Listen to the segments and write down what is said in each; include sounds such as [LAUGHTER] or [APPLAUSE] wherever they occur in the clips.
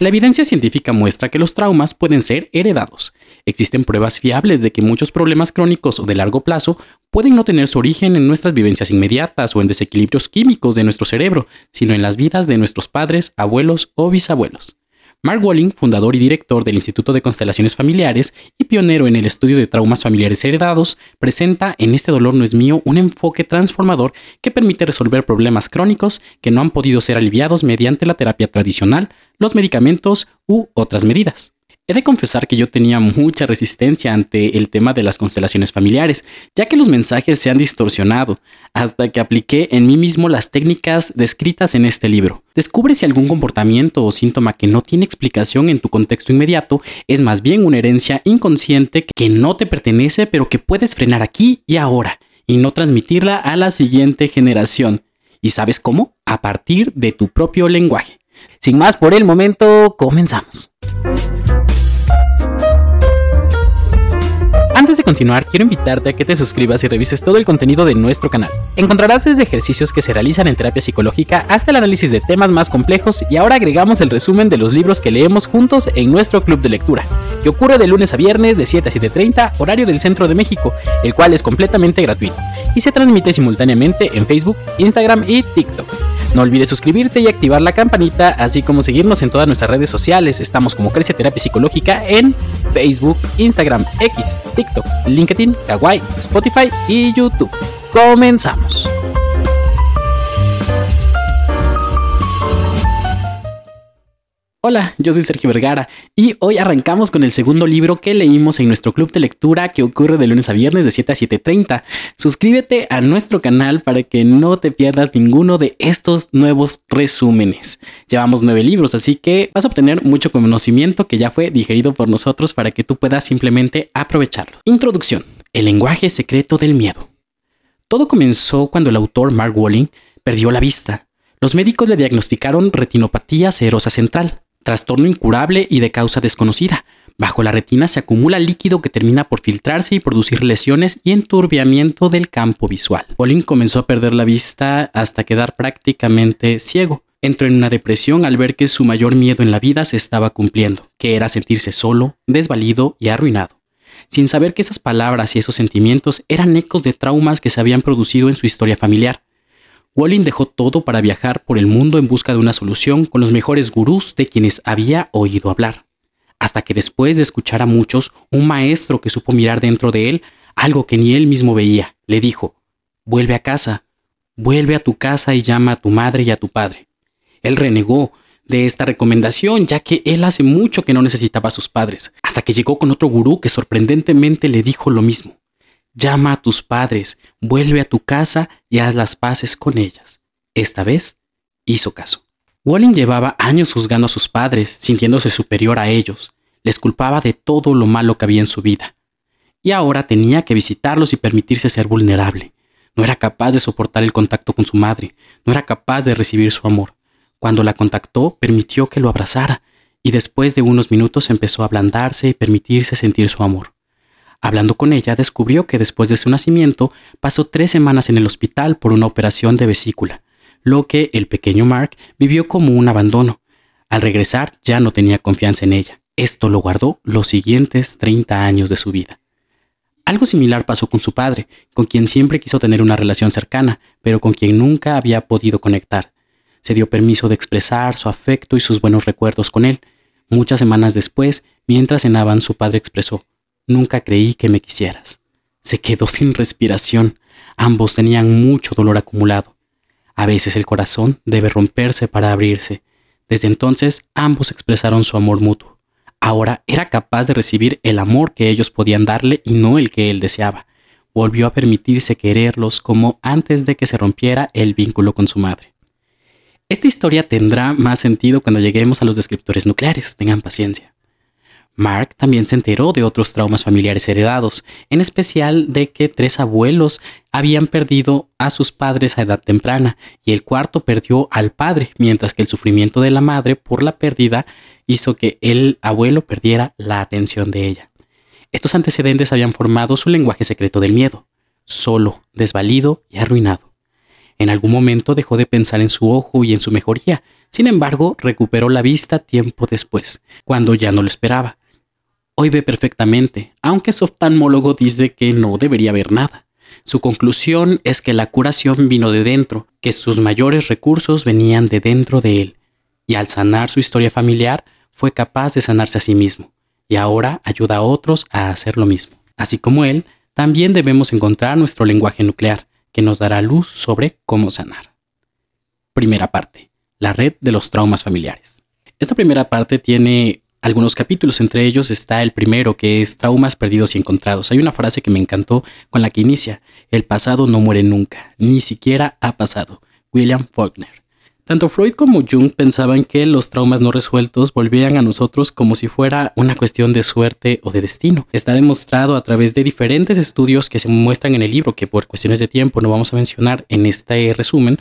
La evidencia científica muestra que los traumas pueden ser heredados. Existen pruebas fiables de que muchos problemas crónicos o de largo plazo pueden no tener su origen en nuestras vivencias inmediatas o en desequilibrios químicos de nuestro cerebro, sino en las vidas de nuestros padres, abuelos o bisabuelos. Mark Walling, fundador y director del Instituto de Constelaciones Familiares y pionero en el estudio de traumas familiares heredados, presenta en Este dolor no es mío un enfoque transformador que permite resolver problemas crónicos que no han podido ser aliviados mediante la terapia tradicional, los medicamentos u otras medidas. He de confesar que yo tenía mucha resistencia ante el tema de las constelaciones familiares, ya que los mensajes se han distorsionado, hasta que apliqué en mí mismo las técnicas descritas en este libro. Descubre si algún comportamiento o síntoma que no tiene explicación en tu contexto inmediato es más bien una herencia inconsciente que no te pertenece pero que puedes frenar aquí y ahora y no transmitirla a la siguiente generación. ¿Y sabes cómo? A partir de tu propio lenguaje. Sin más por el momento, comenzamos. Antes de continuar, quiero invitarte a que te suscribas y revises todo el contenido de nuestro canal. Encontrarás desde ejercicios que se realizan en terapia psicológica hasta el análisis de temas más complejos y ahora agregamos el resumen de los libros que leemos juntos en nuestro club de lectura, que ocurre de lunes a viernes de 7 a 7.30 horario del centro de México, el cual es completamente gratuito y se transmite simultáneamente en Facebook, Instagram y TikTok. No olvides suscribirte y activar la campanita, así como seguirnos en todas nuestras redes sociales. Estamos como Crece Terapia Psicológica en Facebook, Instagram, X, TikTok, LinkedIn, Kawaii, Spotify y YouTube. Comenzamos. Hola, yo soy Sergio Vergara y hoy arrancamos con el segundo libro que leímos en nuestro club de lectura que ocurre de lunes a viernes de 7 a 7.30. Suscríbete a nuestro canal para que no te pierdas ninguno de estos nuevos resúmenes. Llevamos nueve libros, así que vas a obtener mucho conocimiento que ya fue digerido por nosotros para que tú puedas simplemente aprovecharlo. Introducción. El lenguaje secreto del miedo. Todo comenzó cuando el autor Mark Walling perdió la vista. Los médicos le diagnosticaron retinopatía serosa central, trastorno incurable y de causa desconocida. Bajo la retina se acumula líquido que termina por filtrarse y producir lesiones y enturbiamiento del campo visual. Pauline comenzó a perder la vista hasta quedar prácticamente ciego. Entró en una depresión al ver que su mayor miedo en la vida se estaba cumpliendo, que era sentirse solo, desvalido y arruinado, sin saber que esas palabras y esos sentimientos eran ecos de traumas que se habían producido en su historia familiar. Walling dejó todo para viajar por el mundo en busca de una solución con los mejores gurús de quienes había oído hablar. Hasta que después de escuchar a muchos, un maestro que supo mirar dentro de él algo que ni él mismo veía, le dijo, vuelve a casa, vuelve a tu casa y llama a tu madre y a tu padre. Él renegó de esta recomendación, ya que él hace mucho que no necesitaba a sus padres, hasta que llegó con otro gurú que sorprendentemente le dijo lo mismo. Llama a tus padres, vuelve a tu casa y haz las paces con ellas. Esta vez hizo caso. Walling llevaba años juzgando a sus padres, sintiéndose superior a ellos. Les culpaba de todo lo malo que había en su vida. Y ahora tenía que visitarlos y permitirse ser vulnerable. No era capaz de soportar el contacto con su madre, no era capaz de recibir su amor. Cuando la contactó, permitió que lo abrazara, y después de unos minutos empezó a ablandarse y permitirse sentir su amor. Hablando con ella, descubrió que después de su nacimiento pasó tres semanas en el hospital por una operación de vesícula, lo que el pequeño Mark vivió como un abandono. Al regresar ya no tenía confianza en ella. Esto lo guardó los siguientes 30 años de su vida. Algo similar pasó con su padre, con quien siempre quiso tener una relación cercana, pero con quien nunca había podido conectar. Se dio permiso de expresar su afecto y sus buenos recuerdos con él. Muchas semanas después, mientras cenaban, su padre expresó, Nunca creí que me quisieras. Se quedó sin respiración. Ambos tenían mucho dolor acumulado. A veces el corazón debe romperse para abrirse. Desde entonces ambos expresaron su amor mutuo. Ahora era capaz de recibir el amor que ellos podían darle y no el que él deseaba. Volvió a permitirse quererlos como antes de que se rompiera el vínculo con su madre. Esta historia tendrá más sentido cuando lleguemos a los descriptores nucleares, tengan paciencia. Mark también se enteró de otros traumas familiares heredados, en especial de que tres abuelos habían perdido a sus padres a edad temprana y el cuarto perdió al padre, mientras que el sufrimiento de la madre por la pérdida hizo que el abuelo perdiera la atención de ella. Estos antecedentes habían formado su lenguaje secreto del miedo, solo, desvalido y arruinado. En algún momento dejó de pensar en su ojo y en su mejoría. Sin embargo, recuperó la vista tiempo después, cuando ya no lo esperaba. Hoy ve perfectamente, aunque su oftalmólogo dice que no debería ver nada. Su conclusión es que la curación vino de dentro, que sus mayores recursos venían de dentro de él, y al sanar su historia familiar fue capaz de sanarse a sí mismo, y ahora ayuda a otros a hacer lo mismo. Así como él, también debemos encontrar nuestro lenguaje nuclear, que nos dará luz sobre cómo sanar. Primera parte, la red de los traumas familiares. Esta primera parte tiene algunos capítulos, entre ellos está el primero que es Traumas perdidos y encontrados. Hay una frase que me encantó con la que inicia, el pasado no muere nunca, ni siquiera ha pasado. William Faulkner. Tanto Freud como Jung pensaban que los traumas no resueltos volvían a nosotros como si fuera una cuestión de suerte o de destino. Está demostrado a través de diferentes estudios que se muestran en el libro, que por cuestiones de tiempo no vamos a mencionar en este resumen,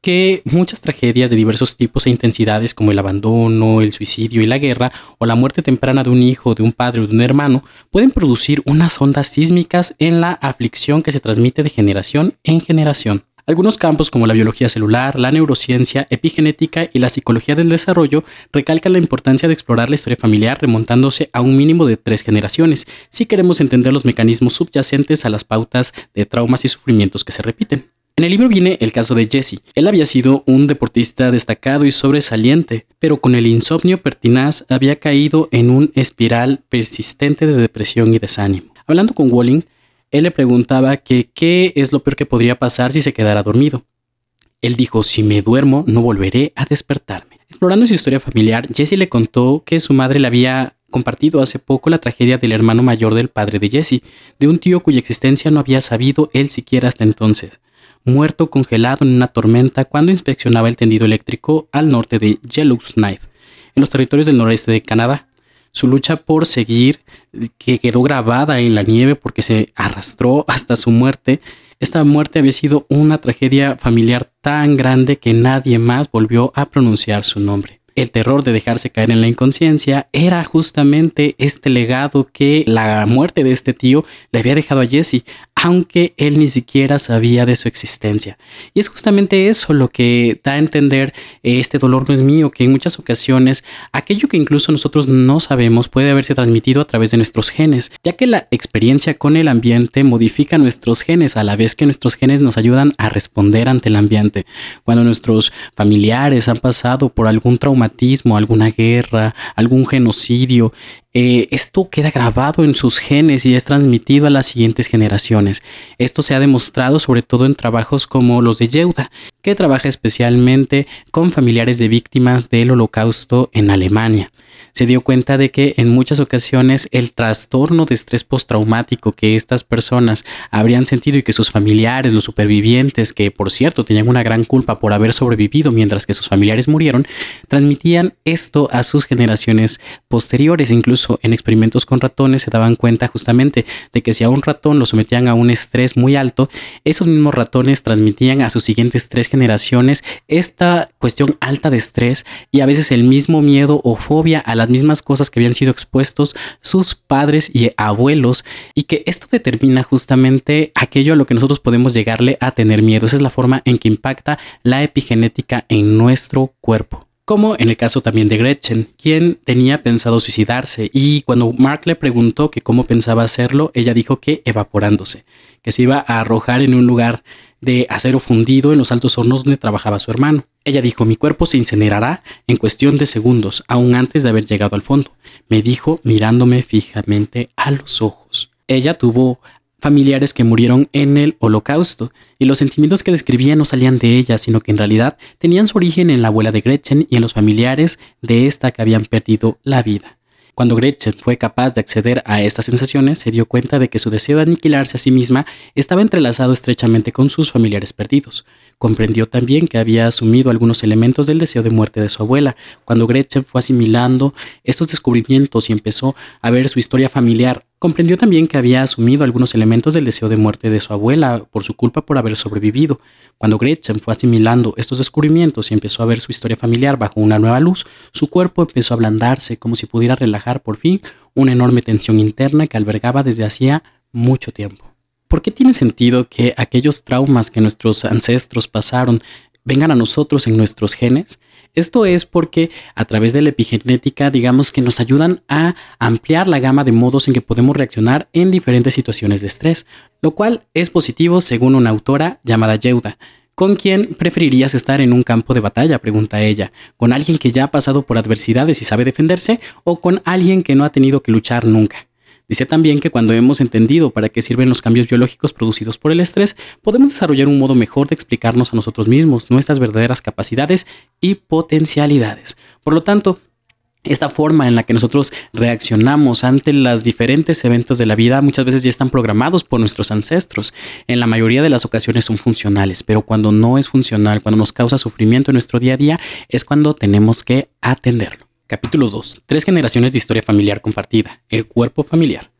que muchas tragedias de diversos tipos e intensidades como el abandono, el suicidio y la guerra, o la muerte temprana de un hijo, de un padre o de un hermano, pueden producir unas ondas sísmicas en la aflicción que se transmite de generación en generación. Algunos campos como la biología celular, la neurociencia, epigenética y la psicología del desarrollo recalcan la importancia de explorar la historia familiar remontándose a un mínimo de tres generaciones, si queremos entender los mecanismos subyacentes a las pautas de traumas y sufrimientos que se repiten. En el libro viene el caso de Jesse. Él había sido un deportista destacado y sobresaliente, pero con el insomnio pertinaz había caído en un espiral persistente de depresión y desánimo. Hablando con Walling, él le preguntaba qué es lo peor que podría pasar si se quedara dormido. Él dijo, si me duermo, no volveré a despertarme. Explorando su historia familiar, Jesse le contó que su madre le había compartido hace poco la tragedia del hermano mayor del padre de Jesse, de un tío cuya existencia no había sabido él siquiera hasta entonces muerto congelado en una tormenta cuando inspeccionaba el tendido eléctrico al norte de Yellowknife, en los territorios del noreste de Canadá. Su lucha por seguir, que quedó grabada en la nieve porque se arrastró hasta su muerte, esta muerte había sido una tragedia familiar tan grande que nadie más volvió a pronunciar su nombre el terror de dejarse caer en la inconsciencia era justamente este legado que la muerte de este tío le había dejado a Jesse, aunque él ni siquiera sabía de su existencia. Y es justamente eso lo que da a entender eh, este dolor no es mío, que en muchas ocasiones aquello que incluso nosotros no sabemos puede haberse transmitido a través de nuestros genes, ya que la experiencia con el ambiente modifica nuestros genes a la vez que nuestros genes nos ayudan a responder ante el ambiente. Cuando nuestros familiares han pasado por algún alguna guerra, algún genocidio, eh, esto queda grabado en sus genes y es transmitido a las siguientes generaciones. Esto se ha demostrado sobre todo en trabajos como los de Yehuda, que trabaja especialmente con familiares de víctimas del holocausto en Alemania se dio cuenta de que en muchas ocasiones el trastorno de estrés postraumático que estas personas habrían sentido y que sus familiares, los supervivientes, que por cierto tenían una gran culpa por haber sobrevivido mientras que sus familiares murieron, transmitían esto a sus generaciones posteriores. Incluso en experimentos con ratones se daban cuenta justamente de que si a un ratón lo sometían a un estrés muy alto, esos mismos ratones transmitían a sus siguientes tres generaciones esta cuestión alta de estrés y a veces el mismo miedo o fobia a la mismas cosas que habían sido expuestos sus padres y abuelos y que esto determina justamente aquello a lo que nosotros podemos llegarle a tener miedo. Esa es la forma en que impacta la epigenética en nuestro cuerpo como en el caso también de Gretchen, quien tenía pensado suicidarse y cuando Mark le preguntó que cómo pensaba hacerlo, ella dijo que evaporándose, que se iba a arrojar en un lugar de acero fundido en los altos hornos donde trabajaba su hermano. Ella dijo, mi cuerpo se incinerará en cuestión de segundos, aún antes de haber llegado al fondo, me dijo mirándome fijamente a los ojos. Ella tuvo familiares que murieron en el holocausto, y los sentimientos que describía no salían de ella, sino que en realidad tenían su origen en la abuela de Gretchen y en los familiares de esta que habían perdido la vida. Cuando Gretchen fue capaz de acceder a estas sensaciones, se dio cuenta de que su deseo de aniquilarse a sí misma estaba entrelazado estrechamente con sus familiares perdidos. Comprendió también que había asumido algunos elementos del deseo de muerte de su abuela. Cuando Gretchen fue asimilando estos descubrimientos y empezó a ver su historia familiar Comprendió también que había asumido algunos elementos del deseo de muerte de su abuela por su culpa por haber sobrevivido. Cuando Gretchen fue asimilando estos descubrimientos y empezó a ver su historia familiar bajo una nueva luz, su cuerpo empezó a ablandarse como si pudiera relajar por fin una enorme tensión interna que albergaba desde hacía mucho tiempo. ¿Por qué tiene sentido que aquellos traumas que nuestros ancestros pasaron vengan a nosotros en nuestros genes? Esto es porque a través de la epigenética, digamos que nos ayudan a ampliar la gama de modos en que podemos reaccionar en diferentes situaciones de estrés, lo cual es positivo según una autora llamada Yehuda. ¿Con quién preferirías estar en un campo de batalla? pregunta ella. ¿Con alguien que ya ha pasado por adversidades y sabe defenderse o con alguien que no ha tenido que luchar nunca? Dice también que cuando hemos entendido para qué sirven los cambios biológicos producidos por el estrés, podemos desarrollar un modo mejor de explicarnos a nosotros mismos nuestras verdaderas capacidades y potencialidades. Por lo tanto, esta forma en la que nosotros reaccionamos ante los diferentes eventos de la vida muchas veces ya están programados por nuestros ancestros. En la mayoría de las ocasiones son funcionales, pero cuando no es funcional, cuando nos causa sufrimiento en nuestro día a día, es cuando tenemos que atenderlo. Capítulo 2. Tres generaciones de historia familiar compartida. El cuerpo familiar.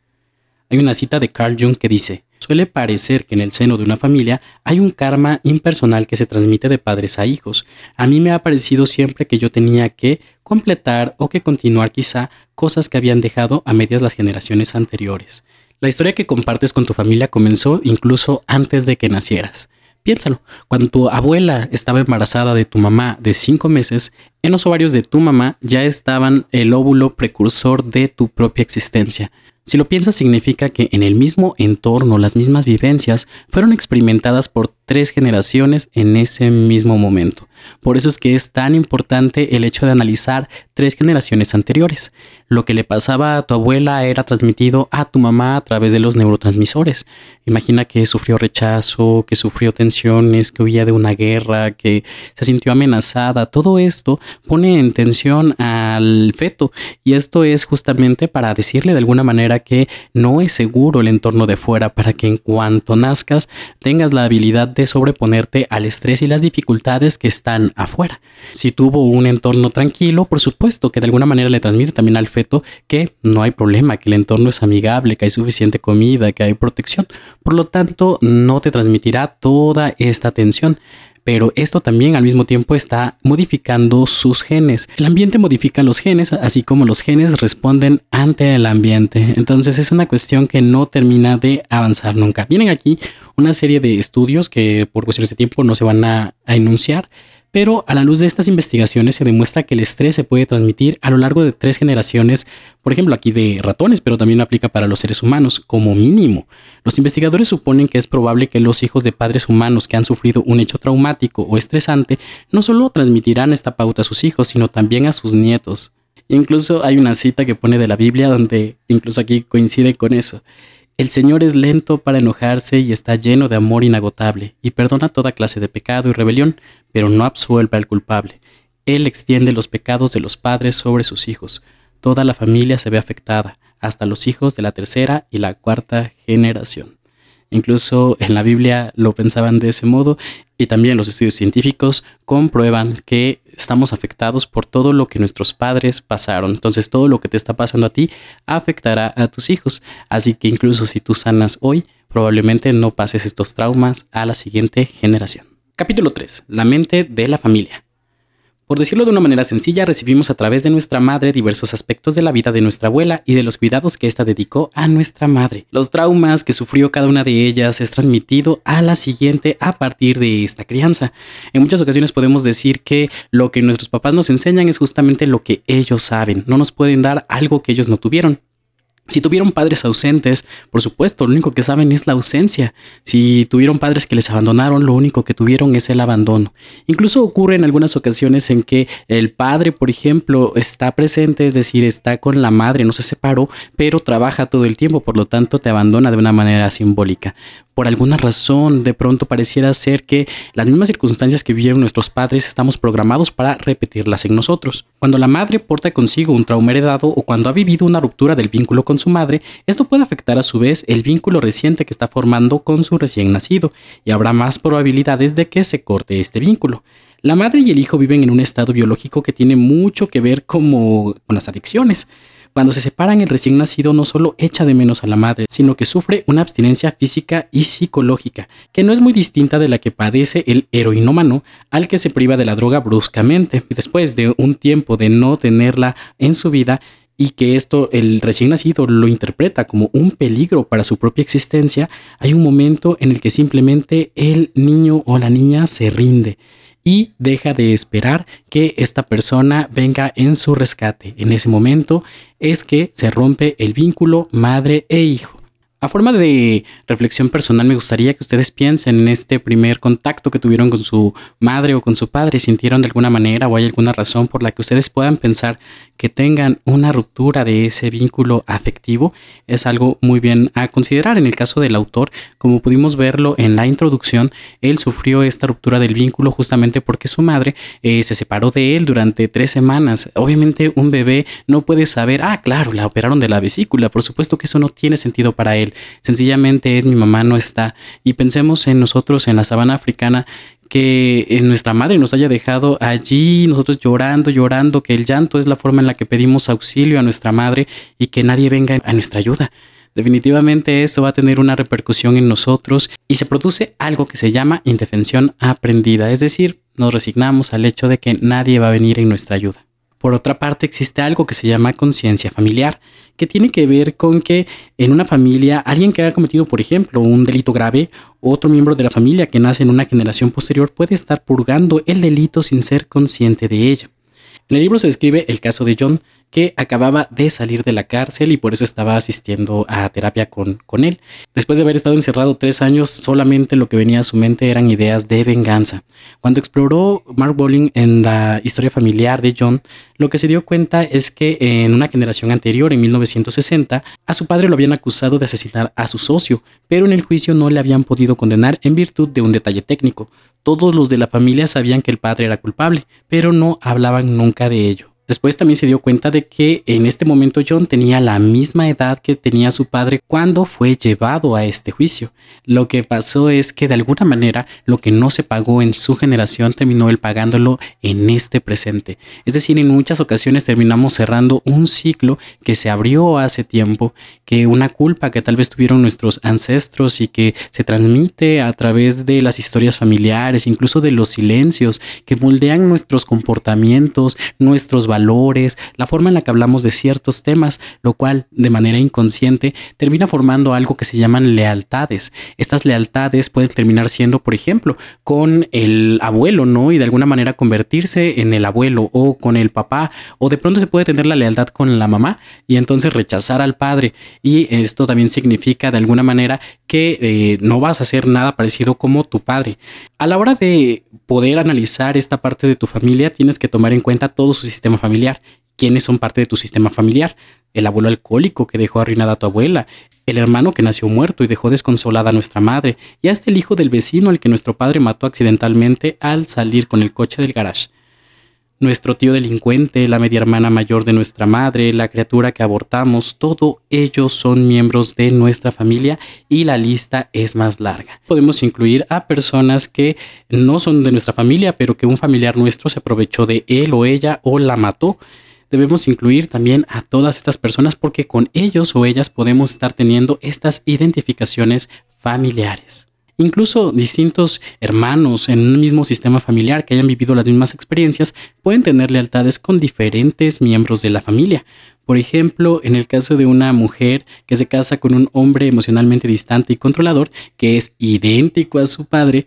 Hay una cita de Carl Jung que dice, suele parecer que en el seno de una familia hay un karma impersonal que se transmite de padres a hijos. A mí me ha parecido siempre que yo tenía que completar o que continuar quizá cosas que habían dejado a medias las generaciones anteriores. La historia que compartes con tu familia comenzó incluso antes de que nacieras. Piénsalo, cuando tu abuela estaba embarazada de tu mamá de cinco meses, en los ovarios de tu mamá ya estaban el óvulo precursor de tu propia existencia. Si lo piensas, significa que en el mismo entorno, las mismas vivencias fueron experimentadas por tres generaciones en ese mismo momento. Por eso es que es tan importante el hecho de analizar tres generaciones anteriores. Lo que le pasaba a tu abuela era transmitido a tu mamá a través de los neurotransmisores. Imagina que sufrió rechazo, que sufrió tensiones, que huía de una guerra, que se sintió amenazada. Todo esto pone en tensión al feto y esto es justamente para decirle de alguna manera que no es seguro el entorno de fuera para que en cuanto nazcas tengas la habilidad sobreponerte al estrés y las dificultades que están afuera. Si tuvo un entorno tranquilo, por supuesto que de alguna manera le transmite también al feto que no hay problema, que el entorno es amigable, que hay suficiente comida, que hay protección. Por lo tanto, no te transmitirá toda esta tensión pero esto también al mismo tiempo está modificando sus genes. El ambiente modifica los genes, así como los genes responden ante el ambiente. Entonces es una cuestión que no termina de avanzar nunca. Vienen aquí una serie de estudios que por cuestiones de tiempo no se van a, enunciar, pero a la luz de estas investigaciones se demuestra que el estrés se puede transmitir a lo largo de tres generaciones, por ejemplo aquí de ratones, pero también aplica para los seres humanos como mínimo. Los investigadores suponen que es probable que los hijos de padres humanos que han sufrido un hecho traumático o estresante no solo transmitirán esta pauta a sus hijos, sino también a sus nietos. Incluso hay una cita que pone de la Biblia donde incluso aquí coincide con eso. El Señor es lento para enojarse y está lleno de amor inagotable, y perdona toda clase de pecado y rebelión, pero no absuelve al culpable. Él extiende los pecados de los padres sobre sus hijos. Toda la familia se ve afectada, hasta los hijos de la tercera y la cuarta generación. Incluso en la Biblia lo pensaban de ese modo y también los estudios científicos comprueban que estamos afectados por todo lo que nuestros padres pasaron. Entonces todo lo que te está pasando a ti afectará a tus hijos. Así que incluso si tú sanas hoy, probablemente no pases estos traumas a la siguiente generación. Capítulo 3. La mente de la familia. Por decirlo de una manera sencilla, recibimos a través de nuestra madre diversos aspectos de la vida de nuestra abuela y de los cuidados que ésta dedicó a nuestra madre. Los traumas que sufrió cada una de ellas es transmitido a la siguiente a partir de esta crianza. En muchas ocasiones podemos decir que lo que nuestros papás nos enseñan es justamente lo que ellos saben. No nos pueden dar algo que ellos no tuvieron. Si tuvieron padres ausentes, por supuesto, lo único que saben es la ausencia. Si tuvieron padres que les abandonaron, lo único que tuvieron es el abandono. Incluso ocurre en algunas ocasiones en que el padre, por ejemplo, está presente, es decir, está con la madre, no se separó, pero trabaja todo el tiempo, por lo tanto te abandona de una manera simbólica por alguna razón de pronto pareciera ser que las mismas circunstancias que vivieron nuestros padres estamos programados para repetirlas en nosotros. Cuando la madre porta consigo un trauma heredado o cuando ha vivido una ruptura del vínculo con su madre, esto puede afectar a su vez el vínculo reciente que está formando con su recién nacido y habrá más probabilidades de que se corte este vínculo. La madre y el hijo viven en un estado biológico que tiene mucho que ver como con las adicciones. Cuando se separan, el recién nacido no solo echa de menos a la madre, sino que sufre una abstinencia física y psicológica, que no es muy distinta de la que padece el heroinómano al que se priva de la droga bruscamente. Después de un tiempo de no tenerla en su vida, y que esto el recién nacido lo interpreta como un peligro para su propia existencia, hay un momento en el que simplemente el niño o la niña se rinde y deja de esperar que esta persona venga en su rescate. En ese momento es que se rompe el vínculo madre e hijo. A forma de reflexión personal, me gustaría que ustedes piensen en este primer contacto que tuvieron con su madre o con su padre, sintieron de alguna manera o hay alguna razón por la que ustedes puedan pensar que tengan una ruptura de ese vínculo afectivo, es algo muy bien a considerar. En el caso del autor, como pudimos verlo en la introducción, él sufrió esta ruptura del vínculo justamente porque su madre eh, se separó de él durante tres semanas. Obviamente un bebé no puede saber, ah, claro, la operaron de la vesícula, por supuesto que eso no tiene sentido para él Sencillamente es mi mamá no está. Y pensemos en nosotros en la sabana africana que nuestra madre nos haya dejado allí, nosotros llorando, llorando, que el llanto es la forma en la que pedimos auxilio a nuestra madre y que nadie venga a nuestra ayuda. Definitivamente eso va a tener una repercusión en nosotros y se produce algo que se llama indefensión aprendida, es decir, nos resignamos al hecho de que nadie va a venir en nuestra ayuda. Por otra parte, existe algo que se llama conciencia familiar, que tiene que ver con que en una familia alguien que haya cometido, por ejemplo, un delito grave, otro miembro de la familia que nace en una generación posterior puede estar purgando el delito sin ser consciente de ello. En el libro se describe el caso de John, que acababa de salir de la cárcel y por eso estaba asistiendo a terapia con, con él. Después de haber estado encerrado tres años, solamente lo que venía a su mente eran ideas de venganza. Cuando exploró Mark Bowling en la historia familiar de John, lo que se dio cuenta es que en una generación anterior, en 1960, a su padre lo habían acusado de asesinar a su socio, pero en el juicio no le habían podido condenar en virtud de un detalle técnico. Todos los de la familia sabían que el padre era culpable, pero no hablaban nunca de ello. Después también se dio cuenta de que en este momento John tenía la misma edad que tenía su padre cuando fue llevado a este juicio. Lo que pasó es que de alguna manera lo que no se pagó en su generación terminó él pagándolo en este presente. Es decir, en muchas ocasiones terminamos cerrando un ciclo que se abrió hace tiempo, que una culpa que tal vez tuvieron nuestros ancestros y que se transmite a través de las historias familiares, incluso de los silencios que moldean nuestros comportamientos, nuestros valores valores, la forma en la que hablamos de ciertos temas, lo cual de manera inconsciente termina formando algo que se llaman lealtades. Estas lealtades pueden terminar siendo, por ejemplo, con el abuelo, ¿no? Y de alguna manera convertirse en el abuelo o con el papá, o de pronto se puede tener la lealtad con la mamá y entonces rechazar al padre. Y esto también significa de alguna manera que eh, no vas a hacer nada parecido como tu padre. A la hora de poder analizar esta parte de tu familia, tienes que tomar en cuenta todo su sistema familiar. ¿Quiénes son parte de tu sistema familiar? El abuelo alcohólico que dejó arruinada a tu abuela, el hermano que nació muerto y dejó desconsolada a nuestra madre, y hasta el hijo del vecino al que nuestro padre mató accidentalmente al salir con el coche del garage nuestro tío delincuente, la media hermana mayor de nuestra madre, la criatura que abortamos, todo ellos son miembros de nuestra familia y la lista es más larga. Podemos incluir a personas que no son de nuestra familia, pero que un familiar nuestro se aprovechó de él o ella o la mató. Debemos incluir también a todas estas personas porque con ellos o ellas podemos estar teniendo estas identificaciones familiares. Incluso distintos hermanos en un mismo sistema familiar que hayan vivido las mismas experiencias pueden tener lealtades con diferentes miembros de la familia. Por ejemplo, en el caso de una mujer que se casa con un hombre emocionalmente distante y controlador, que es idéntico a su padre,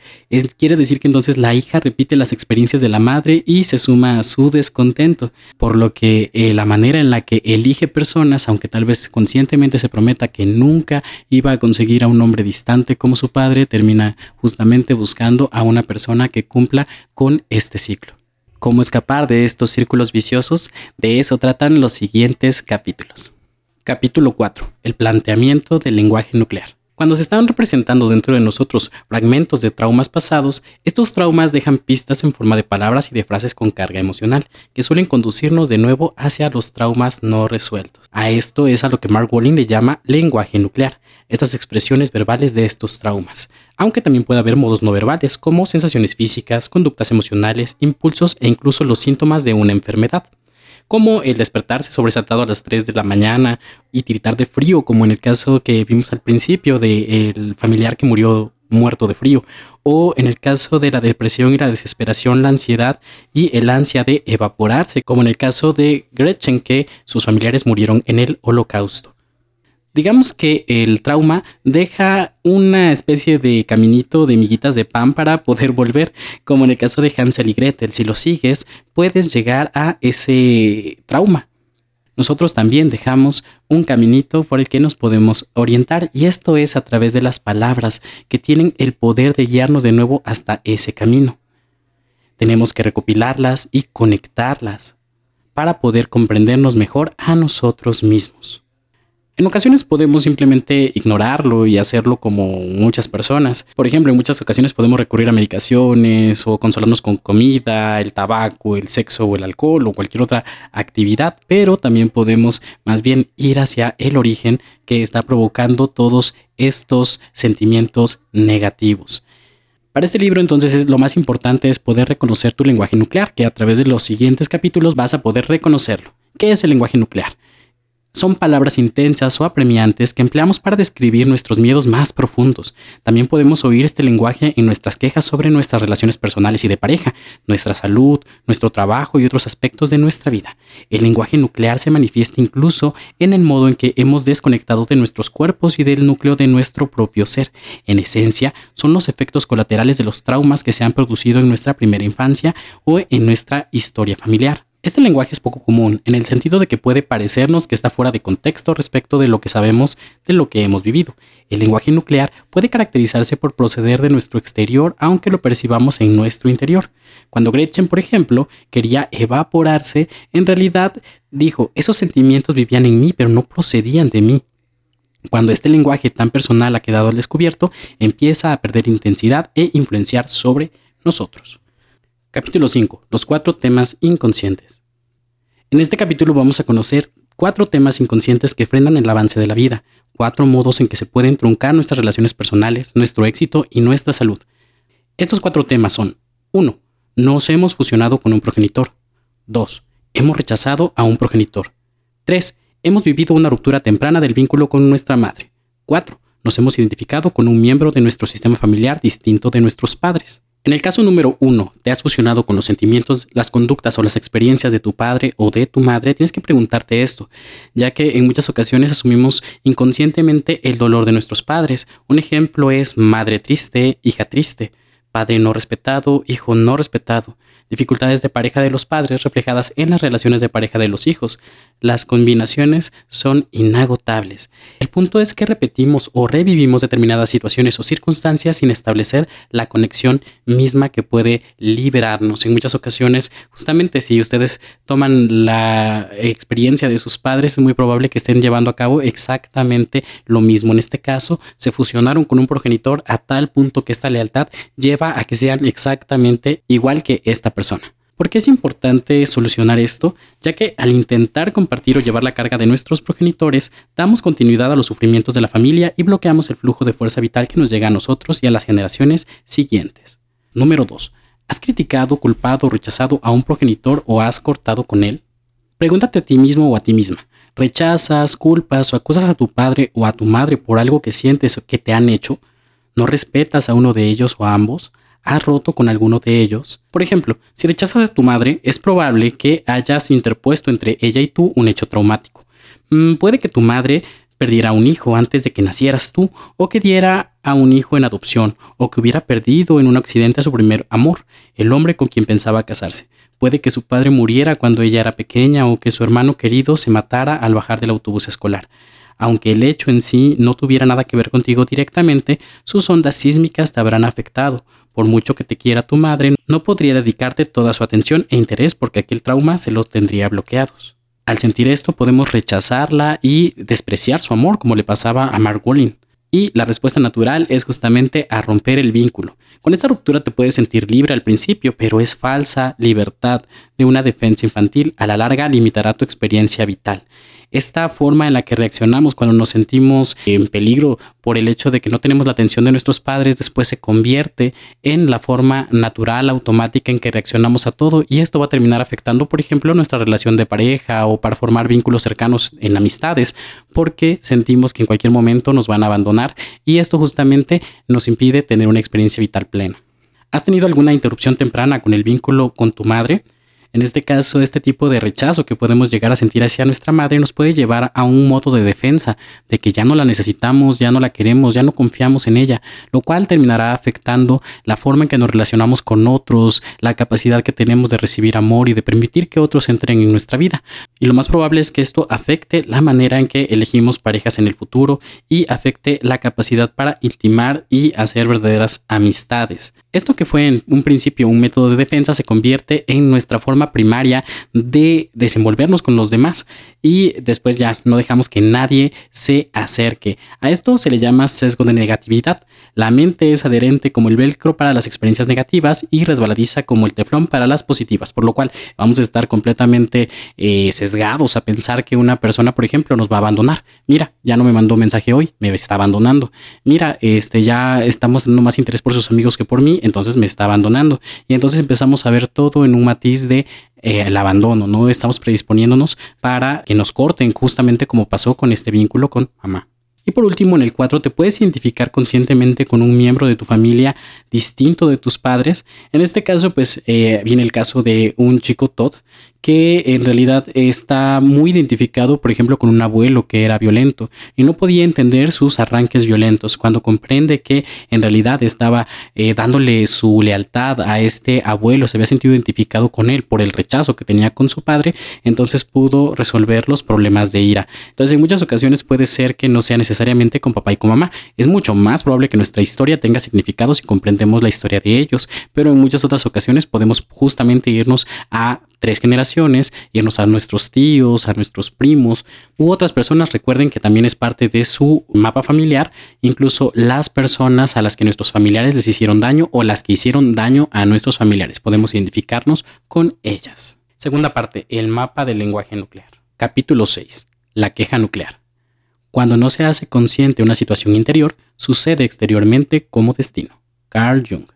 quiere decir que entonces la hija repite las experiencias de la madre y se suma a su descontento. Por lo que eh, la manera en la que elige personas, aunque tal vez conscientemente se prometa que nunca iba a conseguir a un hombre distante como su padre, termina justamente buscando a una persona que cumpla con este ciclo cómo escapar de estos círculos viciosos, de eso tratan los siguientes capítulos. Capítulo 4. El planteamiento del lenguaje nuclear. Cuando se están representando dentro de nosotros fragmentos de traumas pasados, estos traumas dejan pistas en forma de palabras y de frases con carga emocional, que suelen conducirnos de nuevo hacia los traumas no resueltos. A esto es a lo que Mark Walling le llama lenguaje nuclear, estas expresiones verbales de estos traumas, aunque también puede haber modos no verbales como sensaciones físicas, conductas emocionales, impulsos e incluso los síntomas de una enfermedad como el despertarse sobresaltado a las 3 de la mañana y tiritar de frío, como en el caso que vimos al principio del familiar que murió muerto de frío. O en el caso de la depresión y la desesperación, la ansiedad y el ansia de evaporarse, como en el caso de Gretchen, que sus familiares murieron en el holocausto. Digamos que el trauma deja una especie de caminito de miguitas de pan para poder volver, como en el caso de Hansel y Gretel. Si lo sigues, puedes llegar a ese trauma. Nosotros también dejamos un caminito por el que nos podemos orientar y esto es a través de las palabras que tienen el poder de guiarnos de nuevo hasta ese camino. Tenemos que recopilarlas y conectarlas para poder comprendernos mejor a nosotros mismos. En ocasiones podemos simplemente ignorarlo y hacerlo como muchas personas. Por ejemplo, en muchas ocasiones podemos recurrir a medicaciones o consolarnos con comida, el tabaco, el sexo o el alcohol o cualquier otra actividad, pero también podemos más bien ir hacia el origen que está provocando todos estos sentimientos negativos. Para este libro entonces es lo más importante es poder reconocer tu lenguaje nuclear, que a través de los siguientes capítulos vas a poder reconocerlo. ¿Qué es el lenguaje nuclear? Son palabras intensas o apremiantes que empleamos para describir nuestros miedos más profundos. También podemos oír este lenguaje en nuestras quejas sobre nuestras relaciones personales y de pareja, nuestra salud, nuestro trabajo y otros aspectos de nuestra vida. El lenguaje nuclear se manifiesta incluso en el modo en que hemos desconectado de nuestros cuerpos y del núcleo de nuestro propio ser. En esencia, son los efectos colaterales de los traumas que se han producido en nuestra primera infancia o en nuestra historia familiar. Este lenguaje es poco común en el sentido de que puede parecernos que está fuera de contexto respecto de lo que sabemos de lo que hemos vivido. El lenguaje nuclear puede caracterizarse por proceder de nuestro exterior aunque lo percibamos en nuestro interior. Cuando Gretchen, por ejemplo, quería evaporarse, en realidad dijo, esos sentimientos vivían en mí pero no procedían de mí. Cuando este lenguaje tan personal ha quedado al descubierto, empieza a perder intensidad e influenciar sobre nosotros. Capítulo 5. Los cuatro temas inconscientes. En este capítulo vamos a conocer cuatro temas inconscientes que frenan el avance de la vida, cuatro modos en que se pueden truncar nuestras relaciones personales, nuestro éxito y nuestra salud. Estos cuatro temas son 1. Nos hemos fusionado con un progenitor. 2. Hemos rechazado a un progenitor. 3. Hemos vivido una ruptura temprana del vínculo con nuestra madre. 4. Nos hemos identificado con un miembro de nuestro sistema familiar distinto de nuestros padres. En el caso número uno, te has fusionado con los sentimientos, las conductas o las experiencias de tu padre o de tu madre, tienes que preguntarte esto, ya que en muchas ocasiones asumimos inconscientemente el dolor de nuestros padres. Un ejemplo es madre triste, hija triste, padre no respetado, hijo no respetado dificultades de pareja de los padres reflejadas en las relaciones de pareja de los hijos. Las combinaciones son inagotables. El punto es que repetimos o revivimos determinadas situaciones o circunstancias sin establecer la conexión misma que puede liberarnos. En muchas ocasiones, justamente si ustedes toman la experiencia de sus padres, es muy probable que estén llevando a cabo exactamente lo mismo. En este caso, se fusionaron con un progenitor a tal punto que esta lealtad lleva a que sean exactamente igual que esta persona persona. ¿Por qué es importante solucionar esto? Ya que al intentar compartir o llevar la carga de nuestros progenitores, damos continuidad a los sufrimientos de la familia y bloqueamos el flujo de fuerza vital que nos llega a nosotros y a las generaciones siguientes. Número 2. ¿Has criticado, culpado o rechazado a un progenitor o has cortado con él? Pregúntate a ti mismo o a ti misma. ¿Rechazas, culpas o acusas a tu padre o a tu madre por algo que sientes que te han hecho? ¿No respetas a uno de ellos o a ambos? Has roto con alguno de ellos. Por ejemplo, si rechazas a tu madre, es probable que hayas interpuesto entre ella y tú un hecho traumático. Mm, puede que tu madre perdiera un hijo antes de que nacieras tú, o que diera a un hijo en adopción, o que hubiera perdido en un accidente a su primer amor, el hombre con quien pensaba casarse. Puede que su padre muriera cuando ella era pequeña o que su hermano querido se matara al bajar del autobús escolar. Aunque el hecho en sí no tuviera nada que ver contigo directamente, sus ondas sísmicas te habrán afectado, por mucho que te quiera tu madre, no podría dedicarte toda su atención e interés porque aquel trauma se los tendría bloqueados. Al sentir esto podemos rechazarla y despreciar su amor como le pasaba a Mark Walling. Y la respuesta natural es justamente a romper el vínculo. Con esta ruptura te puedes sentir libre al principio, pero es falsa libertad de una defensa infantil. A la larga limitará tu experiencia vital. Esta forma en la que reaccionamos cuando nos sentimos en peligro por el hecho de que no tenemos la atención de nuestros padres, después se convierte en la forma natural, automática en que reaccionamos a todo y esto va a terminar afectando, por ejemplo, nuestra relación de pareja o para formar vínculos cercanos en amistades, porque sentimos que en cualquier momento nos van a abandonar y esto justamente nos impide tener una experiencia vital plena. ¿Has tenido alguna interrupción temprana con el vínculo con tu madre? En este caso, este tipo de rechazo que podemos llegar a sentir hacia nuestra madre nos puede llevar a un modo de defensa, de que ya no la necesitamos, ya no la queremos, ya no confiamos en ella, lo cual terminará afectando la forma en que nos relacionamos con otros, la capacidad que tenemos de recibir amor y de permitir que otros entren en nuestra vida. Y lo más probable es que esto afecte la manera en que elegimos parejas en el futuro y afecte la capacidad para intimar y hacer verdaderas amistades. Esto que fue en un principio un método de defensa se convierte en nuestra forma primaria de desenvolvernos con los demás y después ya no dejamos que nadie se acerque. A esto se le llama sesgo de negatividad. La mente es adherente como el velcro para las experiencias negativas y resbaladiza como el teflón para las positivas, por lo cual vamos a estar completamente eh, sesgados a pensar que una persona, por ejemplo, nos va a abandonar. Mira, ya no me mandó mensaje hoy, me está abandonando. Mira, este ya estamos teniendo más interés por sus amigos que por mí, entonces me está abandonando. Y entonces empezamos a ver todo en un matiz de eh, el abandono, no estamos predisponiéndonos para que nos corten justamente como pasó con este vínculo con mamá. Y por último, en el 4 te puedes identificar conscientemente con un miembro de tu familia distinto de tus padres. En este caso, pues eh, viene el caso de un chico Todd que en realidad está muy identificado, por ejemplo, con un abuelo que era violento y no podía entender sus arranques violentos. Cuando comprende que en realidad estaba eh, dándole su lealtad a este abuelo, se había sentido identificado con él por el rechazo que tenía con su padre, entonces pudo resolver los problemas de ira. Entonces, en muchas ocasiones puede ser que no sea necesariamente con papá y con mamá. Es mucho más probable que nuestra historia tenga significado si comprendemos la historia de ellos, pero en muchas otras ocasiones podemos justamente irnos a tres generaciones, irnos a nuestros tíos, a nuestros primos u otras personas. Recuerden que también es parte de su mapa familiar, incluso las personas a las que nuestros familiares les hicieron daño o las que hicieron daño a nuestros familiares. Podemos identificarnos con ellas. Segunda parte, el mapa del lenguaje nuclear. Capítulo 6. La queja nuclear. Cuando no se hace consciente una situación interior, sucede exteriormente como destino. Carl Jung.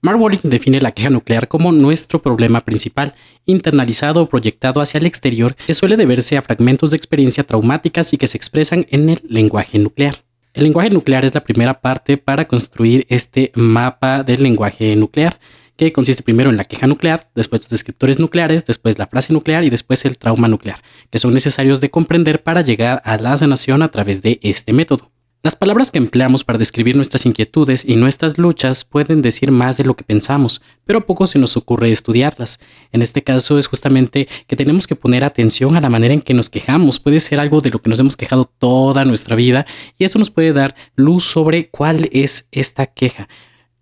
Mark define la queja nuclear como nuestro problema principal, internalizado o proyectado hacia el exterior, que suele deberse a fragmentos de experiencia traumáticas y que se expresan en el lenguaje nuclear. El lenguaje nuclear es la primera parte para construir este mapa del lenguaje nuclear, que consiste primero en la queja nuclear, después los descriptores nucleares, después la frase nuclear y después el trauma nuclear, que son necesarios de comprender para llegar a la sanación a través de este método. Las palabras que empleamos para describir nuestras inquietudes y nuestras luchas pueden decir más de lo que pensamos, pero poco se nos ocurre estudiarlas. En este caso es justamente que tenemos que poner atención a la manera en que nos quejamos. Puede ser algo de lo que nos hemos quejado toda nuestra vida y eso nos puede dar luz sobre cuál es esta queja.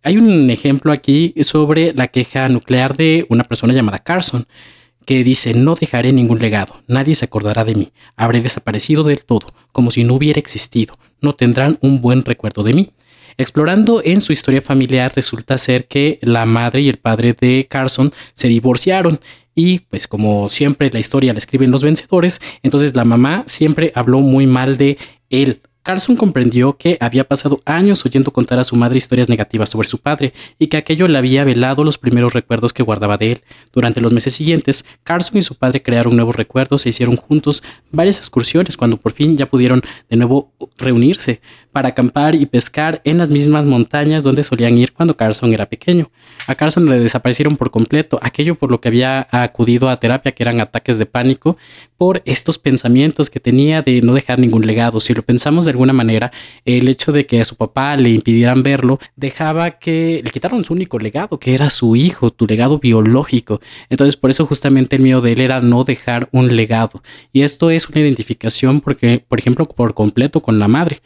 Hay un ejemplo aquí sobre la queja nuclear de una persona llamada Carson que dice, no dejaré ningún legado, nadie se acordará de mí, habré desaparecido del todo, como si no hubiera existido, no tendrán un buen recuerdo de mí. Explorando en su historia familiar resulta ser que la madre y el padre de Carson se divorciaron y pues como siempre la historia la escriben los vencedores, entonces la mamá siempre habló muy mal de él Carson comprendió que había pasado años oyendo contar a su madre historias negativas sobre su padre y que aquello le había velado los primeros recuerdos que guardaba de él. Durante los meses siguientes, Carson y su padre crearon nuevos recuerdos e hicieron juntos varias excursiones cuando por fin ya pudieron de nuevo reunirse para acampar y pescar en las mismas montañas donde solían ir cuando Carson era pequeño. A Carson le desaparecieron por completo aquello por lo que había acudido a terapia, que eran ataques de pánico, por estos pensamientos que tenía de no dejar ningún legado. Si lo pensamos de alguna manera, el hecho de que a su papá le impidieran verlo dejaba que le quitaron su único legado, que era su hijo, tu legado biológico. Entonces, por eso justamente el miedo de él era no dejar un legado. Y esto es una identificación porque, por ejemplo, por completo con la madre.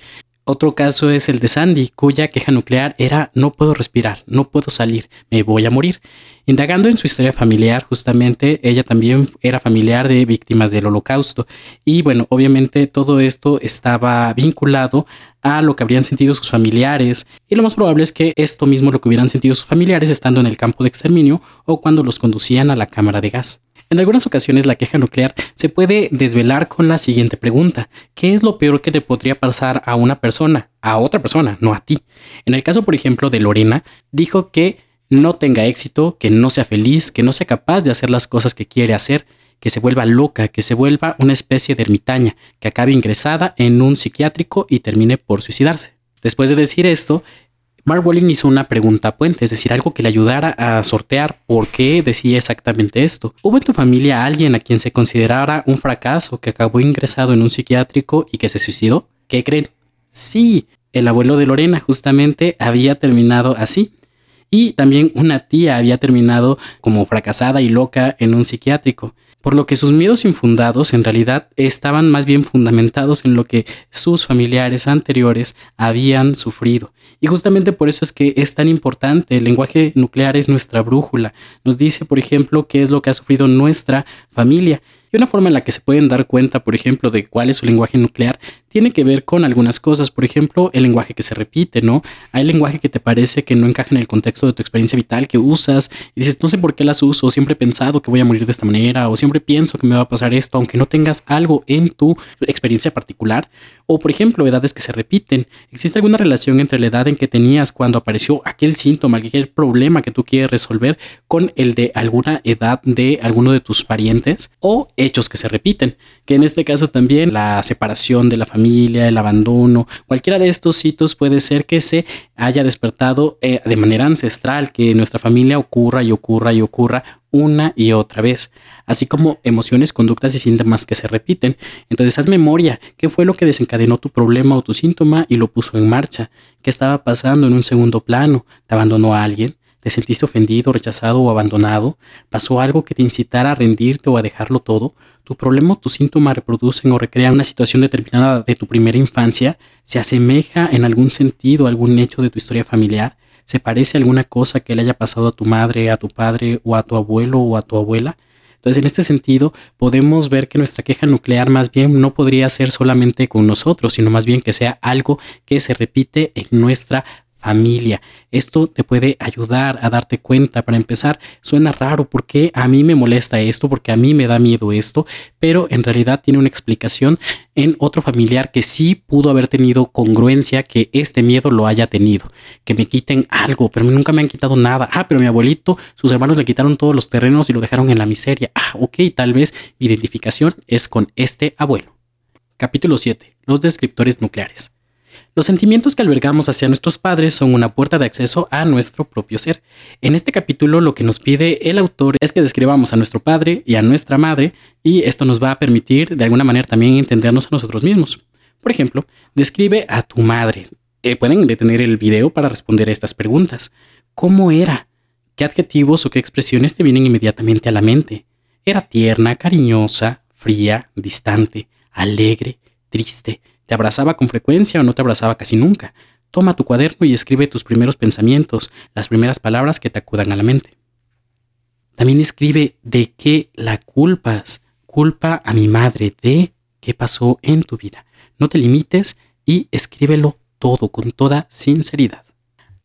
Otro caso es el de Sandy, cuya queja nuclear era no puedo respirar, no puedo salir, me voy a morir. Indagando en su historia familiar, justamente ella también era familiar de víctimas del holocausto. Y bueno, obviamente todo esto estaba vinculado a lo que habrían sentido sus familiares. Y lo más probable es que esto mismo lo que hubieran sentido sus familiares estando en el campo de exterminio o cuando los conducían a la cámara de gas. En algunas ocasiones la queja nuclear se puede desvelar con la siguiente pregunta. ¿Qué es lo peor que te podría pasar a una persona? A otra persona, no a ti. En el caso, por ejemplo, de Lorena, dijo que no tenga éxito, que no sea feliz, que no sea capaz de hacer las cosas que quiere hacer, que se vuelva loca, que se vuelva una especie de ermitaña, que acabe ingresada en un psiquiátrico y termine por suicidarse. Después de decir esto, Mark Walling hizo una pregunta puente, es decir, algo que le ayudara a sortear por qué decía exactamente esto. ¿Hubo en tu familia alguien a quien se considerara un fracaso que acabó ingresado en un psiquiátrico y que se suicidó? ¿Qué creen? Sí, el abuelo de Lorena justamente había terminado así. Y también una tía había terminado como fracasada y loca en un psiquiátrico por lo que sus miedos infundados en realidad estaban más bien fundamentados en lo que sus familiares anteriores habían sufrido. Y justamente por eso es que es tan importante, el lenguaje nuclear es nuestra brújula, nos dice, por ejemplo, qué es lo que ha sufrido nuestra familia. Y una forma en la que se pueden dar cuenta, por ejemplo, de cuál es su lenguaje nuclear tiene que ver con algunas cosas. Por ejemplo, el lenguaje que se repite, ¿no? Hay lenguaje que te parece que no encaja en el contexto de tu experiencia vital que usas y dices, no sé por qué las uso, siempre he pensado que voy a morir de esta manera o siempre pienso que me va a pasar esto, aunque no tengas algo en tu experiencia particular. O, por ejemplo, edades que se repiten. ¿Existe alguna relación entre la edad en que tenías cuando apareció aquel síntoma, aquel problema que tú quieres resolver con el de alguna edad de alguno de tus parientes? O hechos que se repiten, que en este caso también la separación de la familia, el abandono, cualquiera de estos hitos puede ser que se haya despertado eh, de manera ancestral, que nuestra familia ocurra y ocurra y ocurra una y otra vez, así como emociones, conductas y síntomas que se repiten. Entonces haz memoria, qué fue lo que desencadenó tu problema o tu síntoma y lo puso en marcha, qué estaba pasando en un segundo plano, te abandonó a alguien, ¿Te sentiste ofendido, rechazado o abandonado? ¿Pasó algo que te incitara a rendirte o a dejarlo todo? ¿Tu problema o tu síntoma reproducen o recrean una situación determinada de tu primera infancia? ¿Se asemeja en algún sentido a algún hecho de tu historia familiar? ¿Se parece a alguna cosa que le haya pasado a tu madre, a tu padre o a tu abuelo o a tu abuela? Entonces, en este sentido, podemos ver que nuestra queja nuclear más bien no podría ser solamente con nosotros, sino más bien que sea algo que se repite en nuestra familia. Esto te puede ayudar a darte cuenta. Para empezar, suena raro porque a mí me molesta esto, porque a mí me da miedo esto, pero en realidad tiene una explicación en otro familiar que sí pudo haber tenido congruencia que este miedo lo haya tenido. Que me quiten algo, pero nunca me han quitado nada. Ah, pero mi abuelito, sus hermanos le quitaron todos los terrenos y lo dejaron en la miseria. Ah, ok, tal vez mi identificación es con este abuelo. Capítulo 7. Los descriptores nucleares. Los sentimientos que albergamos hacia nuestros padres son una puerta de acceso a nuestro propio ser. En este capítulo lo que nos pide el autor es que describamos a nuestro padre y a nuestra madre y esto nos va a permitir de alguna manera también entendernos a nosotros mismos. Por ejemplo, describe a tu madre. Eh, pueden detener el video para responder a estas preguntas. ¿Cómo era? ¿Qué adjetivos o qué expresiones te vienen inmediatamente a la mente? ¿Era tierna, cariñosa, fría, distante, alegre, triste, ¿Te abrazaba con frecuencia o no te abrazaba casi nunca? Toma tu cuaderno y escribe tus primeros pensamientos, las primeras palabras que te acudan a la mente. También escribe de qué la culpas. Culpa a mi madre de qué pasó en tu vida. No te limites y escríbelo todo con toda sinceridad.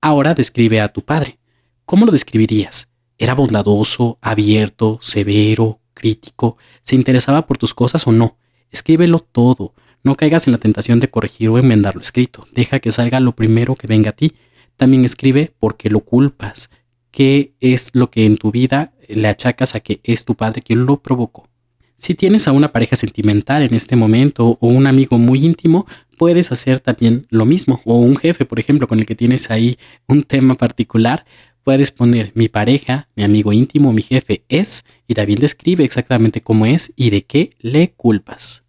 Ahora describe a tu padre. ¿Cómo lo describirías? ¿Era bondadoso, abierto, severo, crítico? ¿Se interesaba por tus cosas o no? Escríbelo todo. No caigas en la tentación de corregir o enmendar lo escrito. Deja que salga lo primero que venga a ti. También escribe por qué lo culpas. ¿Qué es lo que en tu vida le achacas a que es tu padre quien lo provocó? Si tienes a una pareja sentimental en este momento o un amigo muy íntimo, puedes hacer también lo mismo. O un jefe, por ejemplo, con el que tienes ahí un tema particular, puedes poner mi pareja, mi amigo íntimo, mi jefe es, y también describe exactamente cómo es y de qué le culpas.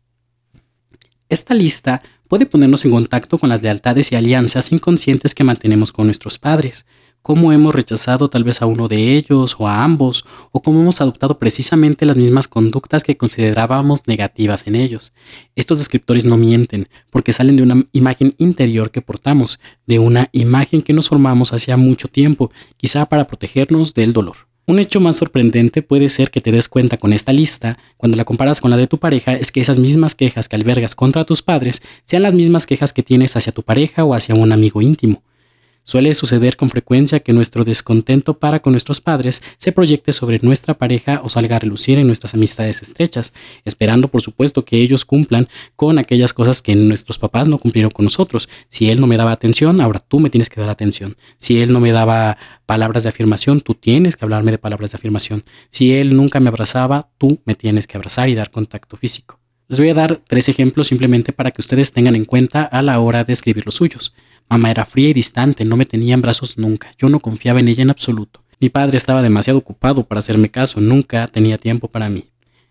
Esta lista puede ponernos en contacto con las lealtades y alianzas inconscientes que mantenemos con nuestros padres, cómo hemos rechazado tal vez a uno de ellos o a ambos, o cómo hemos adoptado precisamente las mismas conductas que considerábamos negativas en ellos. Estos descriptores no mienten, porque salen de una imagen interior que portamos, de una imagen que nos formamos hacía mucho tiempo, quizá para protegernos del dolor. Un hecho más sorprendente puede ser que te des cuenta con esta lista, cuando la comparas con la de tu pareja, es que esas mismas quejas que albergas contra tus padres sean las mismas quejas que tienes hacia tu pareja o hacia un amigo íntimo. Suele suceder con frecuencia que nuestro descontento para con nuestros padres se proyecte sobre nuestra pareja o salga a relucir en nuestras amistades estrechas, esperando por supuesto que ellos cumplan con aquellas cosas que nuestros papás no cumplieron con nosotros. Si él no me daba atención, ahora tú me tienes que dar atención. Si él no me daba palabras de afirmación, tú tienes que hablarme de palabras de afirmación. Si él nunca me abrazaba, tú me tienes que abrazar y dar contacto físico. Les voy a dar tres ejemplos simplemente para que ustedes tengan en cuenta a la hora de escribir los suyos. Mamá era fría y distante, no me tenía en brazos nunca, yo no confiaba en ella en absoluto. Mi padre estaba demasiado ocupado para hacerme caso, nunca tenía tiempo para mí.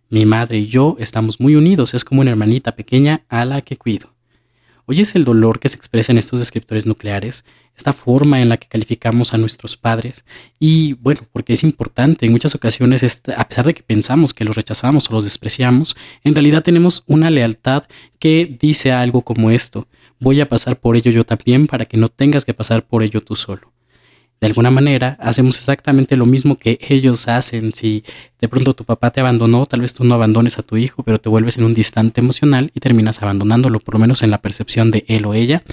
Mi madre y yo estamos muy unidos, es como una hermanita pequeña a la que cuido. ¿Oyes el dolor que se expresa en estos descriptores nucleares? Esta forma en la que calificamos a nuestros padres. Y bueno, porque es importante, en muchas ocasiones, a pesar de que pensamos que los rechazamos o los despreciamos, en realidad tenemos una lealtad que dice algo como esto voy a pasar por ello yo también para que no tengas que pasar por ello tú solo. De alguna manera, hacemos exactamente lo mismo que ellos hacen. Si de pronto tu papá te abandonó, tal vez tú no abandones a tu hijo, pero te vuelves en un distante emocional y terminas abandonándolo, por lo menos en la percepción de él o ella.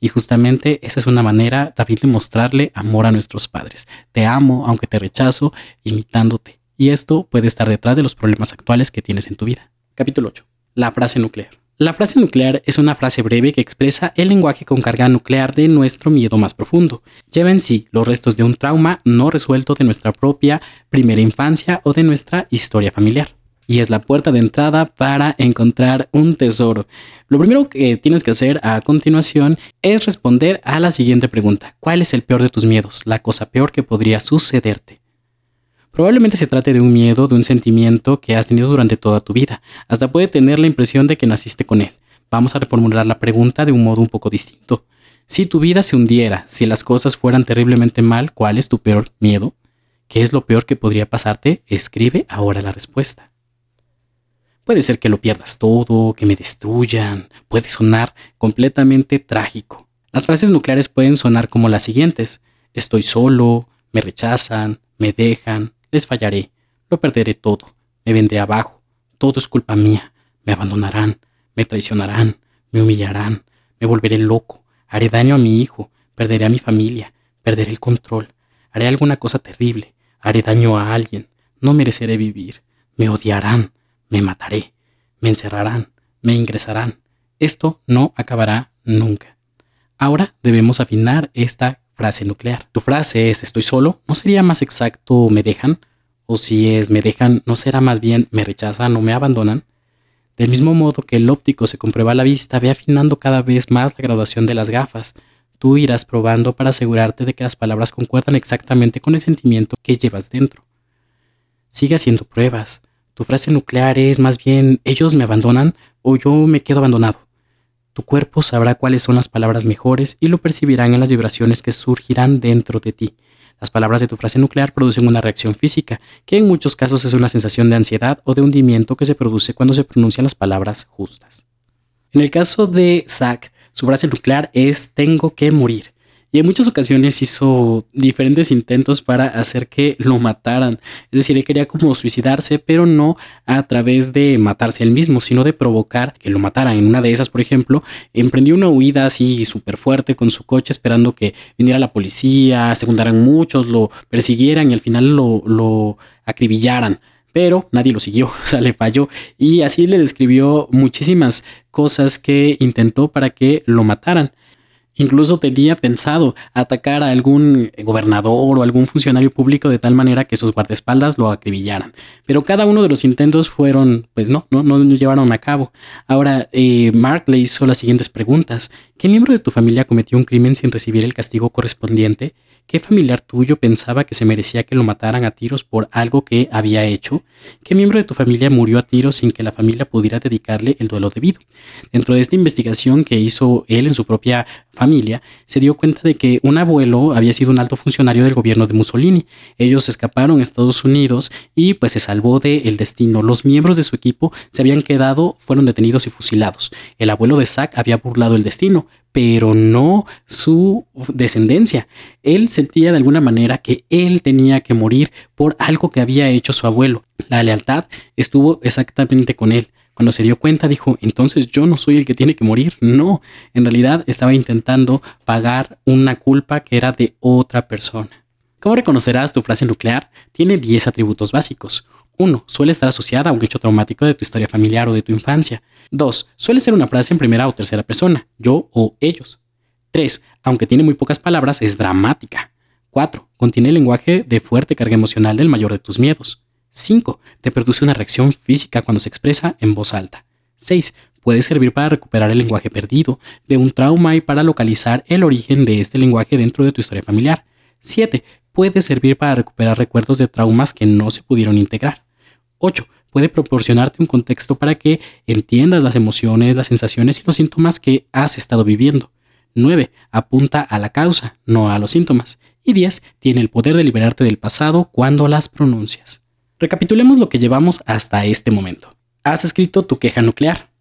Y justamente esa es una manera también de mostrarle amor a nuestros padres. Te amo, aunque te rechazo, imitándote. Y esto puede estar detrás de los problemas actuales que tienes en tu vida. Capítulo 8. La frase nuclear. La frase nuclear es una frase breve que expresa el lenguaje con carga nuclear de nuestro miedo más profundo. Lleva en sí los restos de un trauma no resuelto de nuestra propia primera infancia o de nuestra historia familiar. Y es la puerta de entrada para encontrar un tesoro. Lo primero que tienes que hacer a continuación es responder a la siguiente pregunta. ¿Cuál es el peor de tus miedos? La cosa peor que podría sucederte. Probablemente se trate de un miedo, de un sentimiento que has tenido durante toda tu vida. Hasta puede tener la impresión de que naciste con él. Vamos a reformular la pregunta de un modo un poco distinto. Si tu vida se hundiera, si las cosas fueran terriblemente mal, ¿cuál es tu peor miedo? ¿Qué es lo peor que podría pasarte? Escribe ahora la respuesta. Puede ser que lo pierdas todo, que me destruyan, puede sonar completamente trágico. Las frases nucleares pueden sonar como las siguientes. Estoy solo, me rechazan, me dejan, les fallaré, lo perderé todo, me vendré abajo, todo es culpa mía, me abandonarán, me traicionarán, me humillarán, me volveré loco, haré daño a mi hijo, perderé a mi familia, perderé el control, haré alguna cosa terrible, haré daño a alguien, no mereceré vivir, me odiarán, me mataré, me encerrarán, me ingresarán. Esto no acabará nunca. Ahora debemos afinar esta frase nuclear. Tu frase es estoy solo, ¿no sería más exacto me dejan? O si es me dejan, ¿no será más bien me rechazan o me abandonan? Del mismo modo que el óptico se comprueba la vista, ve afinando cada vez más la graduación de las gafas. Tú irás probando para asegurarte de que las palabras concuerdan exactamente con el sentimiento que llevas dentro. Sigue haciendo pruebas. Tu frase nuclear es más bien ellos me abandonan o yo me quedo abandonado. Tu cuerpo sabrá cuáles son las palabras mejores y lo percibirán en las vibraciones que surgirán dentro de ti. Las palabras de tu frase nuclear producen una reacción física, que en muchos casos es una sensación de ansiedad o de hundimiento que se produce cuando se pronuncian las palabras justas. En el caso de Zack, su frase nuclear es tengo que morir y en muchas ocasiones hizo diferentes intentos para hacer que lo mataran. Es decir, él quería como suicidarse, pero no a través de matarse él mismo, sino de provocar que lo mataran. En una de esas, por ejemplo, emprendió una huida así súper fuerte con su coche esperando que viniera la policía, se juntaran muchos, lo persiguieran y al final lo, lo acribillaran pero nadie lo siguió, [LAUGHS] o sea, le falló y así le describió muchísimas cosas que intentó para que lo mataran. Incluso tenía pensado atacar a algún gobernador o algún funcionario público de tal manera que sus guardaespaldas lo acribillaran. Pero cada uno de los intentos fueron, pues no, no, no llevaron a cabo. Ahora, eh, Mark le hizo las siguientes preguntas. ¿Qué miembro de tu familia cometió un crimen sin recibir el castigo correspondiente? ¿Qué familiar tuyo pensaba que se merecía que lo mataran a tiros por algo que había hecho? ¿Qué miembro de tu familia murió a tiros sin que la familia pudiera dedicarle el duelo debido? Dentro de esta investigación que hizo él en su propia familia, se dio cuenta de que un abuelo había sido un alto funcionario del gobierno de Mussolini. Ellos escaparon a Estados Unidos y pues se salvó del el destino. Los miembros de su equipo se habían quedado, fueron detenidos y fusilados. El abuelo de Zack había burlado el destino, pero no su descendencia. Él sentía de alguna manera que él tenía que morir por algo que había hecho su abuelo. La lealtad estuvo exactamente con él. Cuando se dio cuenta dijo, entonces yo no soy el que tiene que morir. No, en realidad estaba intentando pagar una culpa que era de otra persona. ¿Cómo reconocerás tu frase nuclear? Tiene 10 atributos básicos. 1. Suele estar asociada a un hecho traumático de tu historia familiar o de tu infancia. 2. Suele ser una frase en primera o tercera persona, yo o ellos. 3. Aunque tiene muy pocas palabras, es dramática. 4. Contiene lenguaje de fuerte carga emocional del mayor de tus miedos. 5. Te produce una reacción física cuando se expresa en voz alta. 6. Puede servir para recuperar el lenguaje perdido de un trauma y para localizar el origen de este lenguaje dentro de tu historia familiar. 7. Puede servir para recuperar recuerdos de traumas que no se pudieron integrar. 8. Puede proporcionarte un contexto para que entiendas las emociones, las sensaciones y los síntomas que has estado viviendo. 9. Apunta a la causa, no a los síntomas. Y 10. Tiene el poder de liberarte del pasado cuando las pronuncias. Recapitulemos lo que llevamos hasta este momento. Has escrito tu queja nuclear.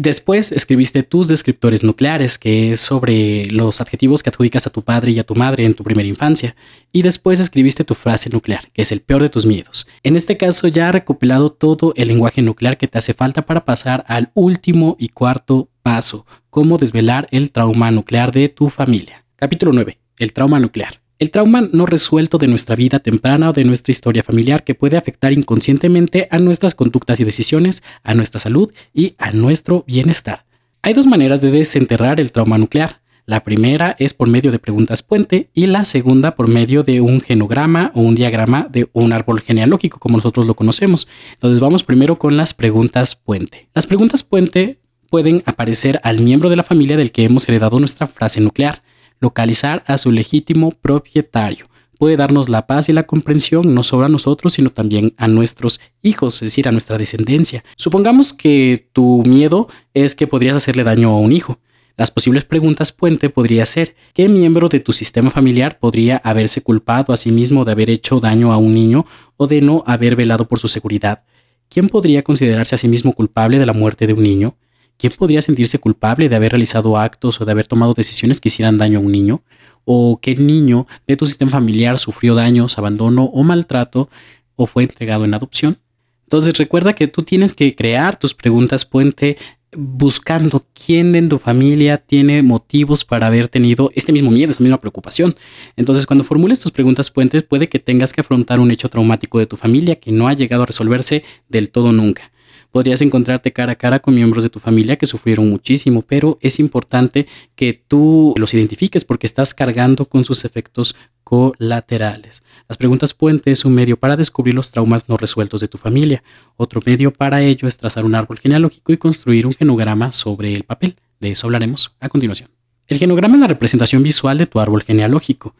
Después escribiste tus descriptores nucleares, que es sobre los adjetivos que adjudicas a tu padre y a tu madre en tu primera infancia. Y después escribiste tu frase nuclear, que es el peor de tus miedos. En este caso ya has recopilado todo el lenguaje nuclear que te hace falta para pasar al último y cuarto paso, cómo desvelar el trauma nuclear de tu familia. Capítulo 9. El trauma nuclear. El trauma no resuelto de nuestra vida temprana o de nuestra historia familiar que puede afectar inconscientemente a nuestras conductas y decisiones, a nuestra salud y a nuestro bienestar. Hay dos maneras de desenterrar el trauma nuclear. La primera es por medio de preguntas puente y la segunda por medio de un genograma o un diagrama de un árbol genealógico como nosotros lo conocemos. Entonces vamos primero con las preguntas puente. Las preguntas puente pueden aparecer al miembro de la familia del que hemos heredado nuestra frase nuclear localizar a su legítimo propietario. Puede darnos la paz y la comprensión no solo a nosotros, sino también a nuestros hijos, es decir, a nuestra descendencia. Supongamos que tu miedo es que podrías hacerle daño a un hijo. Las posibles preguntas puente podría ser, ¿qué miembro de tu sistema familiar podría haberse culpado a sí mismo de haber hecho daño a un niño o de no haber velado por su seguridad? ¿Quién podría considerarse a sí mismo culpable de la muerte de un niño? ¿Quién podría sentirse culpable de haber realizado actos o de haber tomado decisiones que hicieran daño a un niño? ¿O qué niño de tu sistema familiar sufrió daños, abandono o maltrato o fue entregado en adopción? Entonces recuerda que tú tienes que crear tus preguntas puente buscando quién en tu familia tiene motivos para haber tenido este mismo miedo, esta misma preocupación. Entonces, cuando formules tus preguntas puentes, puede que tengas que afrontar un hecho traumático de tu familia que no ha llegado a resolverse del todo nunca. Podrías encontrarte cara a cara con miembros de tu familia que sufrieron muchísimo, pero es importante que tú los identifiques porque estás cargando con sus efectos colaterales. Las preguntas puente es un medio para descubrir los traumas no resueltos de tu familia. Otro medio para ello es trazar un árbol genealógico y construir un genograma sobre el papel. De eso hablaremos a continuación. El genograma es la representación visual de tu árbol genealógico.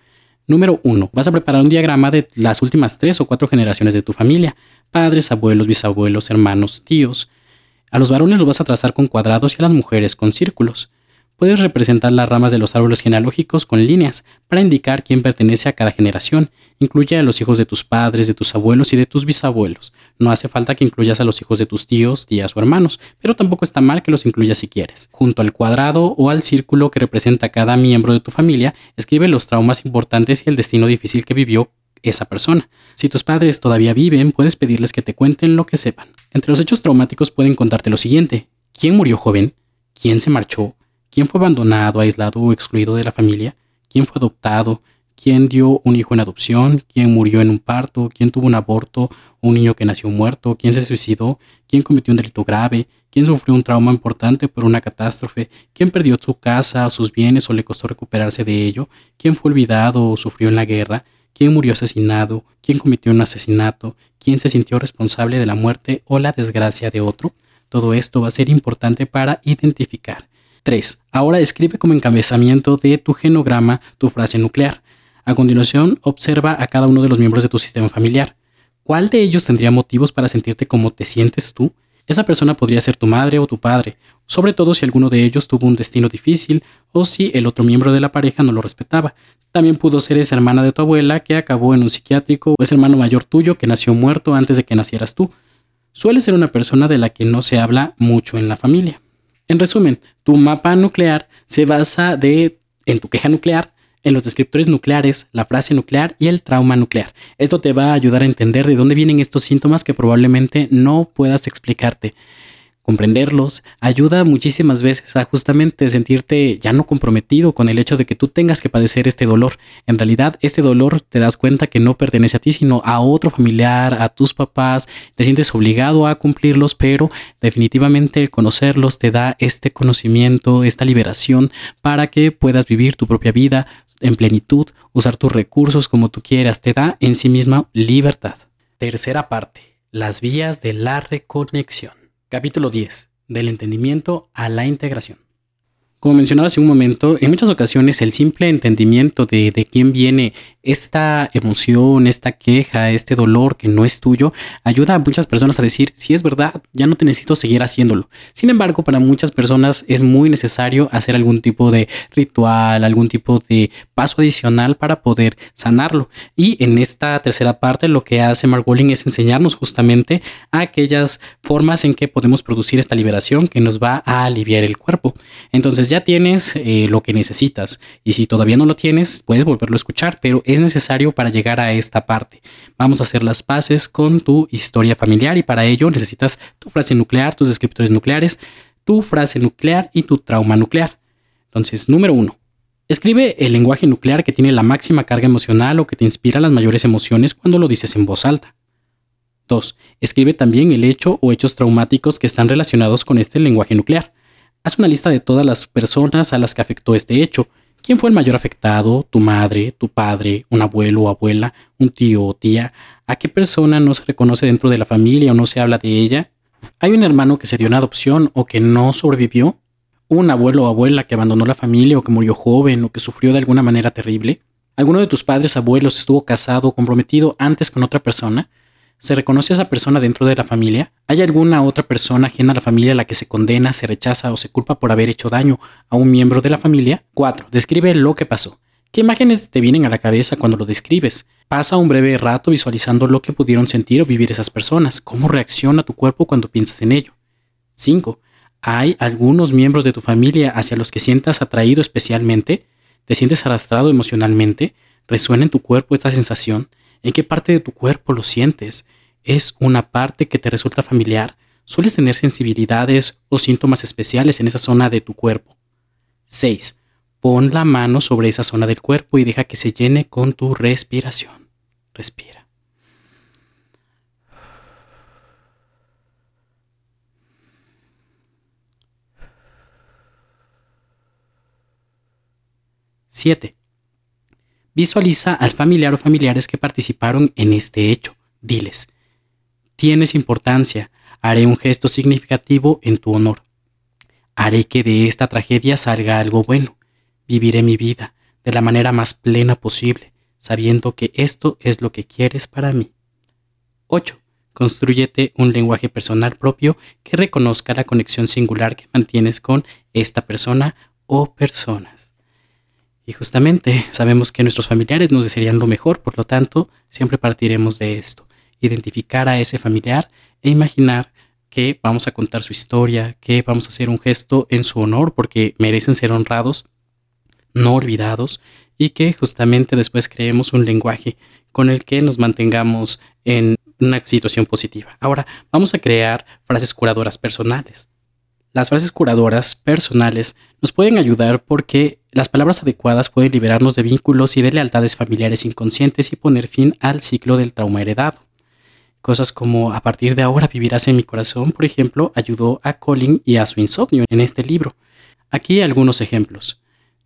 Número 1. Vas a preparar un diagrama de las últimas tres o cuatro generaciones de tu familia. Padres, abuelos, bisabuelos, hermanos, tíos. A los varones los vas a trazar con cuadrados y a las mujeres con círculos. Puedes representar las ramas de los árboles genealógicos con líneas para indicar quién pertenece a cada generación. Incluye a los hijos de tus padres, de tus abuelos y de tus bisabuelos. No hace falta que incluyas a los hijos de tus tíos, tías o hermanos, pero tampoco está mal que los incluyas si quieres. Junto al cuadrado o al círculo que representa cada miembro de tu familia, escribe los traumas importantes y el destino difícil que vivió esa persona. Si tus padres todavía viven, puedes pedirles que te cuenten lo que sepan. Entre los hechos traumáticos pueden contarte lo siguiente. ¿Quién murió joven? ¿Quién se marchó? ¿Quién fue abandonado, aislado o excluido de la familia? ¿Quién fue adoptado? ¿Quién dio un hijo en adopción? ¿Quién murió en un parto? ¿Quién tuvo un aborto? ¿Un niño que nació muerto? ¿Quién se suicidó? ¿Quién cometió un delito grave? ¿Quién sufrió un trauma importante por una catástrofe? ¿Quién perdió su casa sus bienes o le costó recuperarse de ello? ¿Quién fue olvidado o sufrió en la guerra? ¿Quién murió asesinado? ¿Quién cometió un asesinato? ¿Quién se sintió responsable de la muerte o la desgracia de otro? Todo esto va a ser importante para identificar 3. Ahora escribe como encabezamiento de tu genograma tu frase nuclear. A continuación, observa a cada uno de los miembros de tu sistema familiar. ¿Cuál de ellos tendría motivos para sentirte como te sientes tú? Esa persona podría ser tu madre o tu padre, sobre todo si alguno de ellos tuvo un destino difícil o si el otro miembro de la pareja no lo respetaba. También pudo ser esa hermana de tu abuela que acabó en un psiquiátrico o ese hermano mayor tuyo que nació muerto antes de que nacieras tú. Suele ser una persona de la que no se habla mucho en la familia. En resumen, tu mapa nuclear se basa de, en tu queja nuclear, en los descriptores nucleares, la frase nuclear y el trauma nuclear. Esto te va a ayudar a entender de dónde vienen estos síntomas que probablemente no puedas explicarte. comprenderlos, ayuda muchísimas veces a justamente sentirte ya no comprometido con el hecho de que tú tengas que padecer este dolor. En realidad, este dolor te das cuenta que no pertenece a ti, sino a otro familiar, a tus papás, te sientes obligado a cumplirlos, pero definitivamente el conocerlos te da este conocimiento, esta liberación para que puedas vivir tu propia vida en plenitud, usar tus recursos como tú quieras, te da en sí misma libertad. Tercera parte, las vías de la reconexión. Capítulo 10. Del entendimiento a la integración. Como mencionaba hace un momento, en muchas ocasiones el simple entendimiento de, de quién viene esta emoción, esta queja, este dolor que no es tuyo, ayuda a muchas personas a decir, si es verdad, ya no te necesito seguir haciéndolo. Sin embargo, para muchas personas es muy necesario hacer algún tipo de ritual, algún tipo de paso adicional para poder sanarlo. Y en esta tercera parte lo que hace Mark Walling es enseñarnos justamente aquellas formas en que podemos producir esta liberación que nos va a aliviar el cuerpo. Entonces ya tienes eh, lo que necesitas y si todavía no lo tienes, puedes volverlo a escuchar, pero es necesario para llegar a esta parte. Vamos a hacer las paces con tu historia familiar y para ello necesitas tu frase nuclear, tus descriptores nucleares, tu frase nuclear y tu trauma nuclear. Entonces, número uno. Escribe el lenguaje nuclear que tiene la máxima carga emocional o que te inspira las mayores emociones cuando lo dices en voz alta. 2. Escribe también el hecho o hechos traumáticos que están relacionados con este lenguaje nuclear. Haz una lista de todas las personas a las que afectó este hecho ¿Quién fue el mayor afectado? ¿Tu madre, tu padre, un abuelo o abuela, un tío o tía? ¿A qué persona no se reconoce dentro de la familia o no se habla de ella? ¿Hay un hermano que se dio una adopción o que no sobrevivió? ¿Un abuelo o abuela que abandonó la familia o que murió joven o que sufrió de alguna manera terrible? ¿Alguno de tus padres abuelos estuvo casado o comprometido antes con otra persona? ¿Se reconoce a esa persona dentro de la familia? ¿Hay alguna otra persona ajena a la familia a la que se condena, se rechaza o se culpa por haber hecho daño a un miembro de la familia? 4. Describe lo que pasó. ¿Qué imágenes te vienen a la cabeza cuando lo describes? Pasa un breve rato visualizando lo que pudieron sentir o vivir esas personas. ¿Cómo reacciona tu cuerpo cuando piensas en ello? 5. ¿Hay algunos miembros de tu familia hacia los que sientas atraído especialmente? ¿Te sientes arrastrado emocionalmente? ¿Resuena en tu cuerpo esta sensación? ¿En qué parte de tu cuerpo lo sientes? ¿Es una parte que te resulta familiar? ¿Sueles tener sensibilidades o síntomas especiales en esa zona de tu cuerpo? 6. Pon la mano sobre esa zona del cuerpo y deja que se llene con tu respiración. Respira. Siete. Visualiza al familiar o familiares que participaron en este hecho. Diles, tienes importancia, haré un gesto significativo en tu honor. Haré que de esta tragedia salga algo bueno. Viviré mi vida de la manera más plena posible, sabiendo que esto es lo que quieres para mí. 8. Construyete un lenguaje personal propio que reconozca la conexión singular que mantienes con esta persona o personas. Y justamente sabemos que nuestros familiares nos desearían lo mejor, por lo tanto, siempre partiremos de esto. Identificar a ese familiar e imaginar que vamos a contar su historia, que vamos a hacer un gesto en su honor porque merecen ser honrados, no olvidados, y que justamente después creemos un lenguaje con el que nos mantengamos en una situación positiva. Ahora, vamos a crear frases curadoras personales. Las frases curadoras personales nos pueden ayudar porque las palabras adecuadas pueden liberarnos de vínculos y de lealtades familiares inconscientes y poner fin al ciclo del trauma heredado. Cosas como a partir de ahora vivirás en mi corazón, por ejemplo, ayudó a Colin y a su insomnio en este libro. Aquí algunos ejemplos.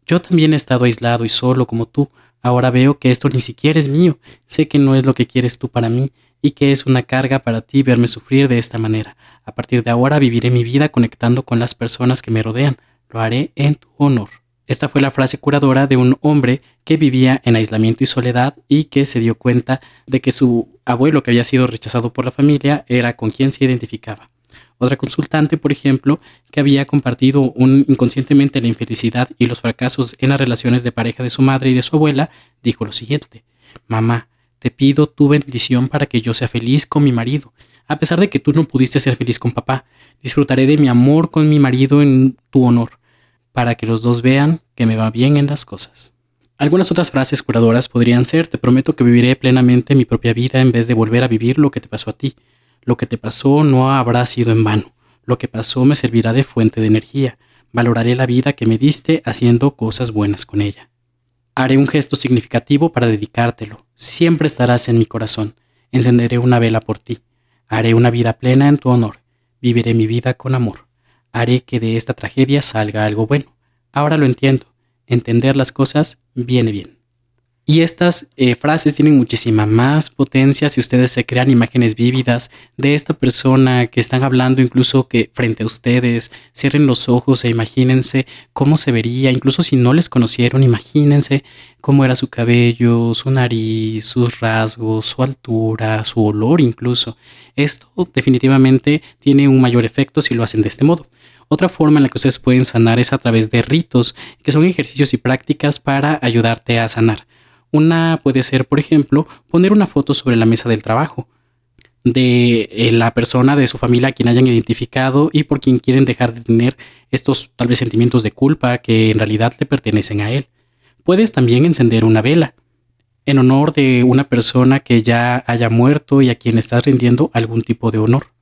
Yo también he estado aislado y solo como tú. Ahora veo que esto ni siquiera es mío. Sé que no es lo que quieres tú para mí y que es una carga para ti verme sufrir de esta manera. A partir de ahora viviré mi vida conectando con las personas que me rodean. Lo haré en tu honor. Esta fue la frase curadora de un hombre que vivía en aislamiento y soledad y que se dio cuenta de que su abuelo que había sido rechazado por la familia era con quien se identificaba. Otra consultante, por ejemplo, que había compartido inconscientemente la infelicidad y los fracasos en las relaciones de pareja de su madre y de su abuela, dijo lo siguiente, Mamá, te pido tu bendición para que yo sea feliz con mi marido, a pesar de que tú no pudiste ser feliz con papá. Disfrutaré de mi amor con mi marido en tu honor, para que los dos vean que me va bien en las cosas. Algunas otras frases curadoras podrían ser, te prometo que viviré plenamente mi propia vida en vez de volver a vivir lo que te pasó a ti. Lo que te pasó no habrá sido en vano. Lo que pasó me servirá de fuente de energía. Valoraré la vida que me diste haciendo cosas buenas con ella. Haré un gesto significativo para dedicártelo. Siempre estarás en mi corazón. Encenderé una vela por ti. Haré una vida plena en tu honor. Viviré mi vida con amor. Haré que de esta tragedia salga algo bueno. Ahora lo entiendo. Entender las cosas viene bien. Y estas eh, frases tienen muchísima más potencia si ustedes se crean imágenes vívidas de esta persona que están hablando incluso que frente a ustedes, cierren los ojos e imagínense cómo se vería, incluso si no les conocieron, imagínense cómo era su cabello, su nariz, sus rasgos, su altura, su olor incluso. Esto definitivamente tiene un mayor efecto si lo hacen de este modo. Otra forma en la que ustedes pueden sanar es a través de ritos, que son ejercicios y prácticas para ayudarte a sanar. Una puede ser, por ejemplo, poner una foto sobre la mesa del trabajo de eh, la persona de su familia a quien hayan identificado y por quien quieren dejar de tener estos tal vez sentimientos de culpa que en realidad le pertenecen a él. Puedes también encender una vela en honor de una persona que ya haya muerto y a quien estás rindiendo algún tipo de honor.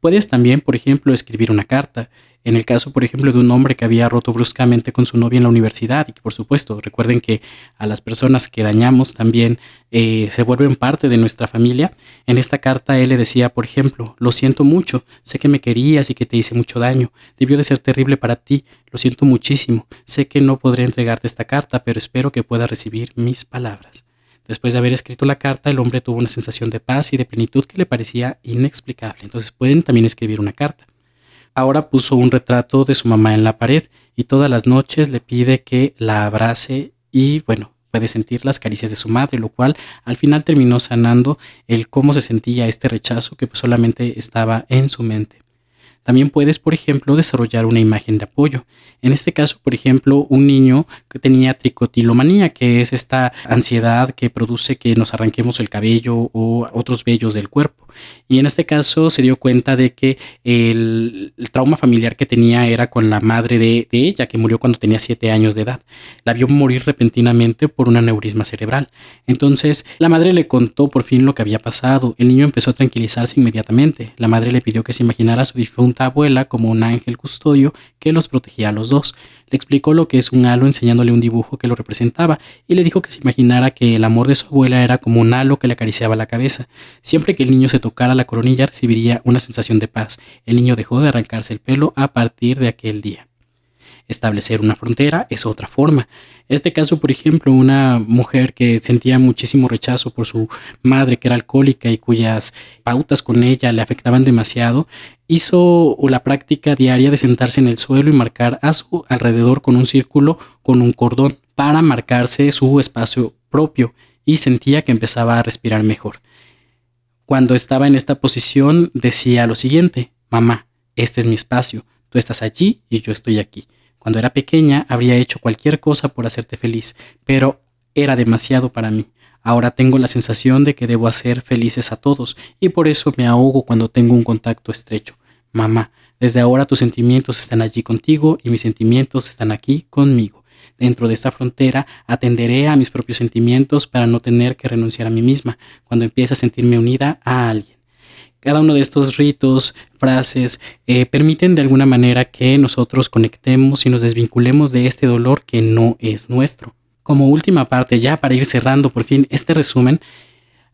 Puedes también, por ejemplo, escribir una carta en el caso, por ejemplo, de un hombre que había roto bruscamente con su novia en la universidad y que, por supuesto, recuerden que a las personas que dañamos también eh, se vuelven parte de nuestra familia. En esta carta él le decía, por ejemplo, lo siento mucho, sé que me querías y que te hice mucho daño, debió de ser terrible para ti, lo siento muchísimo, sé que no podré entregarte esta carta, pero espero que puedas recibir mis palabras. Después de haber escrito la carta, el hombre tuvo una sensación de paz y de plenitud que le parecía inexplicable. Entonces pueden también escribir una carta. Ahora puso un retrato de su mamá en la pared y todas las noches le pide que la abrace y bueno, puede sentir las caricias de su madre, lo cual al final terminó sanando el cómo se sentía este rechazo que solamente estaba en su mente. También puedes, por ejemplo, desarrollar una imagen de apoyo. En este caso, por ejemplo, un niño que tenía tricotilomanía, que es esta ansiedad que produce que nos arranquemos el cabello o otros vellos del cuerpo. Y en este caso se dio cuenta de que el, trauma familiar que tenía era con la madre de, ella, que murió cuando tenía 7 años de edad. La vio morir repentinamente por un aneurisma cerebral. Entonces, la madre le contó por fin lo que había pasado. El niño empezó a tranquilizarse inmediatamente. La madre le pidió que se imaginara a su difunto abuela como un ángel custodio que los protegía a los dos. Le explicó lo que es un halo enseñándole un dibujo que lo representaba y le dijo que se imaginara que el amor de su abuela era como un halo que le acariciaba la cabeza. Siempre que el niño se tocara la coronilla recibiría una sensación de paz. El niño dejó de arrancarse el pelo a partir de aquel día. Establecer una frontera es otra forma. Este caso, por ejemplo, una mujer que sentía muchísimo rechazo por su madre que era alcohólica y cuyas pautas con ella le afectaban demasiado, hizo la práctica diaria de sentarse en el suelo y marcar a su alrededor con un círculo con un cordón para marcarse su espacio propio y sentía que empezaba a respirar mejor. Cuando estaba en esta posición decía lo siguiente, mamá, este es mi espacio, tú estás allí y yo estoy aquí. Cuando era pequeña habría hecho cualquier cosa por hacerte feliz, pero era demasiado para mí. Ahora tengo la sensación de que debo hacer felices a todos y por eso me ahogo cuando tengo un contacto estrecho. Mamá, desde ahora tus sentimientos están allí contigo y mis sentimientos están aquí conmigo. Dentro de esta frontera atenderé a mis propios sentimientos para no tener que renunciar a mí misma cuando empiece a sentirme unida a alguien. Cada uno de estos ritos, frases, eh, permiten de alguna manera que nosotros conectemos y nos desvinculemos de este dolor que no es nuestro. Como última parte, ya para ir cerrando por fin este resumen,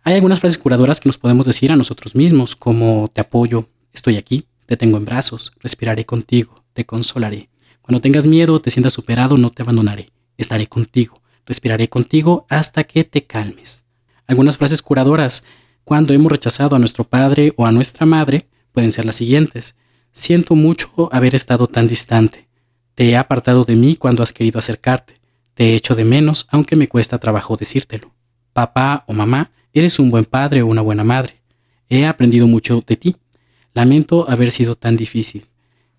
hay algunas frases curadoras que nos podemos decir a nosotros mismos, como te apoyo, estoy aquí, te tengo en brazos, respiraré contigo, te consolaré. Cuando tengas miedo te sientas superado, no te abandonaré, estaré contigo, respiraré contigo hasta que te calmes. Algunas frases curadoras cuando hemos rechazado a nuestro padre o a nuestra madre pueden ser las siguientes. Siento mucho haber estado tan distante. Te he apartado de mí cuando has querido acercarte. Te he hecho de menos aunque me cuesta trabajo decírtelo. Papá o mamá, eres un buen padre o una buena madre. He aprendido mucho de ti. Lamento haber sido tan difícil.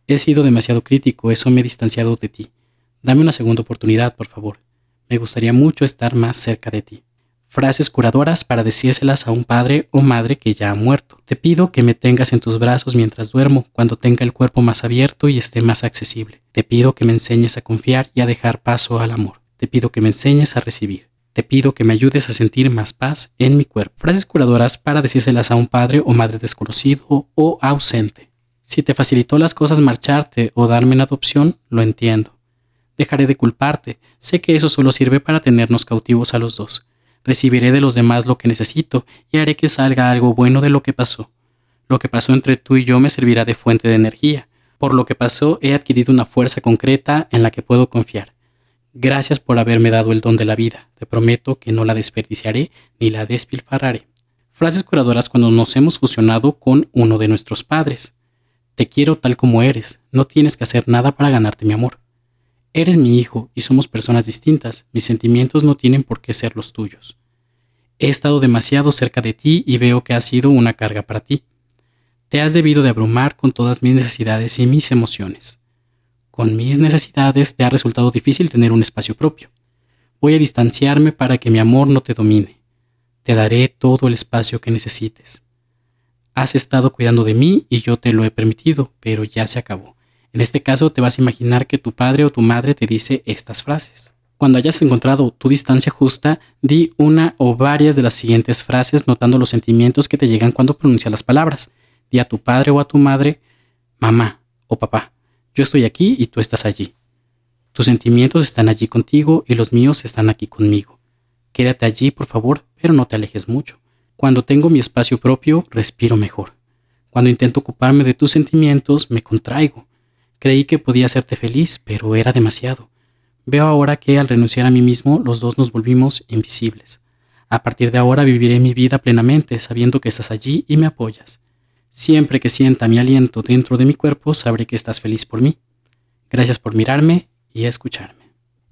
He sido demasiado crítico, eso me he distanciado de ti. Dame una segunda oportunidad, por favor. Me gustaría mucho estar más cerca de ti frases curadoras para decírselas a un padre o madre que ya ha muerto. Te pido que me tengas en tus brazos mientras duermo, cuando tenga el cuerpo más abierto y esté más accesible. Te pido que me enseñes a confiar y a dejar paso al amor. Te pido que me enseñes a recibir. Te pido que me ayudes a sentir más paz en mi cuerpo. Frases curadoras para decírselas a un padre o madre desconocido o ausente. Si te facilitó las cosas marcharte o darme en adopción, lo entiendo. Dejaré de culparte, sé que eso solo sirve para tenernos cautivos a los dos. Recibiré de los demás lo que necesito y haré que salga algo bueno de lo que pasó. Lo que pasó entre tú y yo me servirá de fuente de energía. Por lo que pasó he adquirido una fuerza concreta en la que puedo confiar. Gracias por haberme dado el don de la vida. Te prometo que no la desperdiciaré ni la despilfarraré. Frases curadoras cuando nos hemos fusionado con uno de nuestros padres. Te quiero tal como eres. No tienes que hacer nada para ganarte mi amor. Eres mi hijo y somos personas distintas. Mis sentimientos no tienen por qué ser los tuyos. He estado demasiado cerca de ti y veo que ha sido una carga para ti. Te has debido de abrumar con todas mis necesidades y mis emociones. Con mis necesidades te ha resultado difícil tener un espacio propio. Voy a distanciarme para que mi amor no te domine. Te daré todo el espacio que necesites. Has estado cuidando de mí y yo te lo he permitido, pero ya se acabó. En este caso te vas a imaginar que tu padre o tu madre te dice estas frases. Cuando hayas encontrado tu distancia justa, di una o varias de las siguientes frases notando los sentimientos que te llegan cuando pronuncias las palabras. Di a tu padre o a tu madre, mamá o papá, yo estoy aquí y tú estás allí. Tus sentimientos están allí contigo y los míos están aquí conmigo. Quédate allí, por favor, pero no te alejes mucho. Cuando tengo mi espacio propio, respiro mejor. Cuando intento ocuparme de tus sentimientos, me contraigo. Creí que podía hacerte feliz, pero era demasiado. Veo ahora que al renunciar a mí mismo, los dos nos volvimos invisibles. A partir de ahora viviré mi vida plenamente, sabiendo que estás allí y me apoyas. Siempre que sienta mi aliento dentro de mi cuerpo, sabré que estás feliz por mí. Gracias por mirarme y escucharme.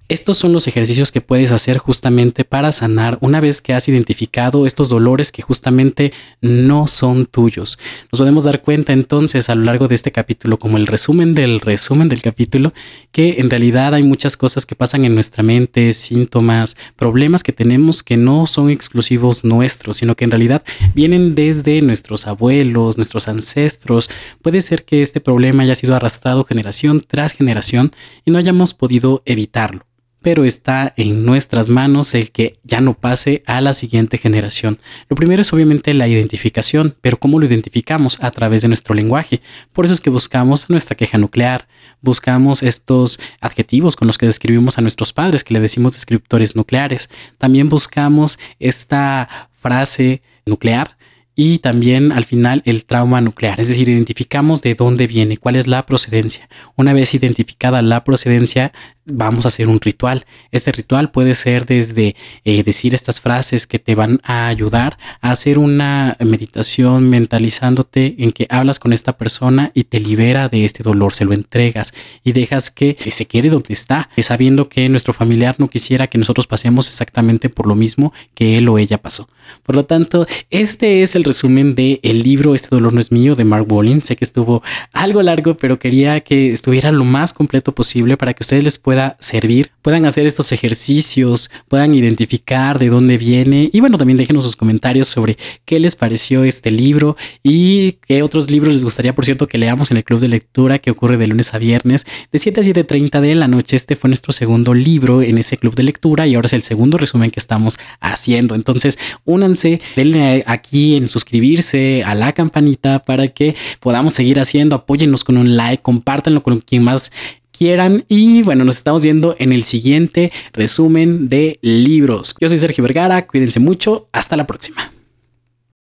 Estos son los ejercicios que puedes hacer justamente para sanar una vez que has identificado estos dolores que justamente no son tuyos. Nos podemos dar cuenta entonces a lo largo de este capítulo, como el resumen del resumen del capítulo, que en realidad hay muchas cosas que pasan en nuestra mente, síntomas, problemas que tenemos que no son exclusivos nuestros, sino que en realidad vienen desde nuestros abuelos, nuestros ancestros. Puede ser que este problema haya sido arrastrado generación tras generación y no hayamos podido evitarlo pero está en nuestras manos el que ya no pase a la siguiente generación. Lo primero es obviamente la identificación, pero ¿cómo lo identificamos? A través de nuestro lenguaje. Por eso es que buscamos nuestra queja nuclear, buscamos estos adjetivos con los que describimos a nuestros padres, que le decimos descriptores nucleares. También buscamos esta frase nuclear y también al final el trauma nuclear, es decir, identificamos de dónde viene, cuál es la procedencia. Una vez identificada la procedencia, vamos a hacer un ritual. Este ritual puede ser desde eh, decir estas frases que te van a ayudar a hacer una meditación mentalizándote en que hablas con esta persona y te libera de este dolor, se lo entregas y dejas que se quede donde está, sabiendo que nuestro familiar no quisiera que nosotros pasemos exactamente por lo mismo que él o ella pasó. Por lo tanto, este es el resumen del el libro Este dolor no es mío de Mark Walling. Sé que estuvo algo largo, pero quería que estuviera lo más completo posible para que ustedes les pueda servir, puedan hacer estos ejercicios, puedan identificar de dónde viene y bueno, también déjenos sus comentarios sobre qué les pareció este libro y qué otros libros les gustaría, por cierto, que leamos en el club de lectura que ocurre de lunes a viernes de 7 a 7.30 de la noche. Este fue nuestro segundo libro en ese club de lectura y ahora es el segundo resumen que estamos haciendo. Entonces, únanse, denle aquí en suscribirse a la campanita para que podamos seguir haciendo. Apóyennos con un like, compártanlo con quien más quieran. Y bueno, nos estamos viendo en el siguiente resumen de libros. Yo soy Sergio Vergara, cuídense mucho, hasta la próxima.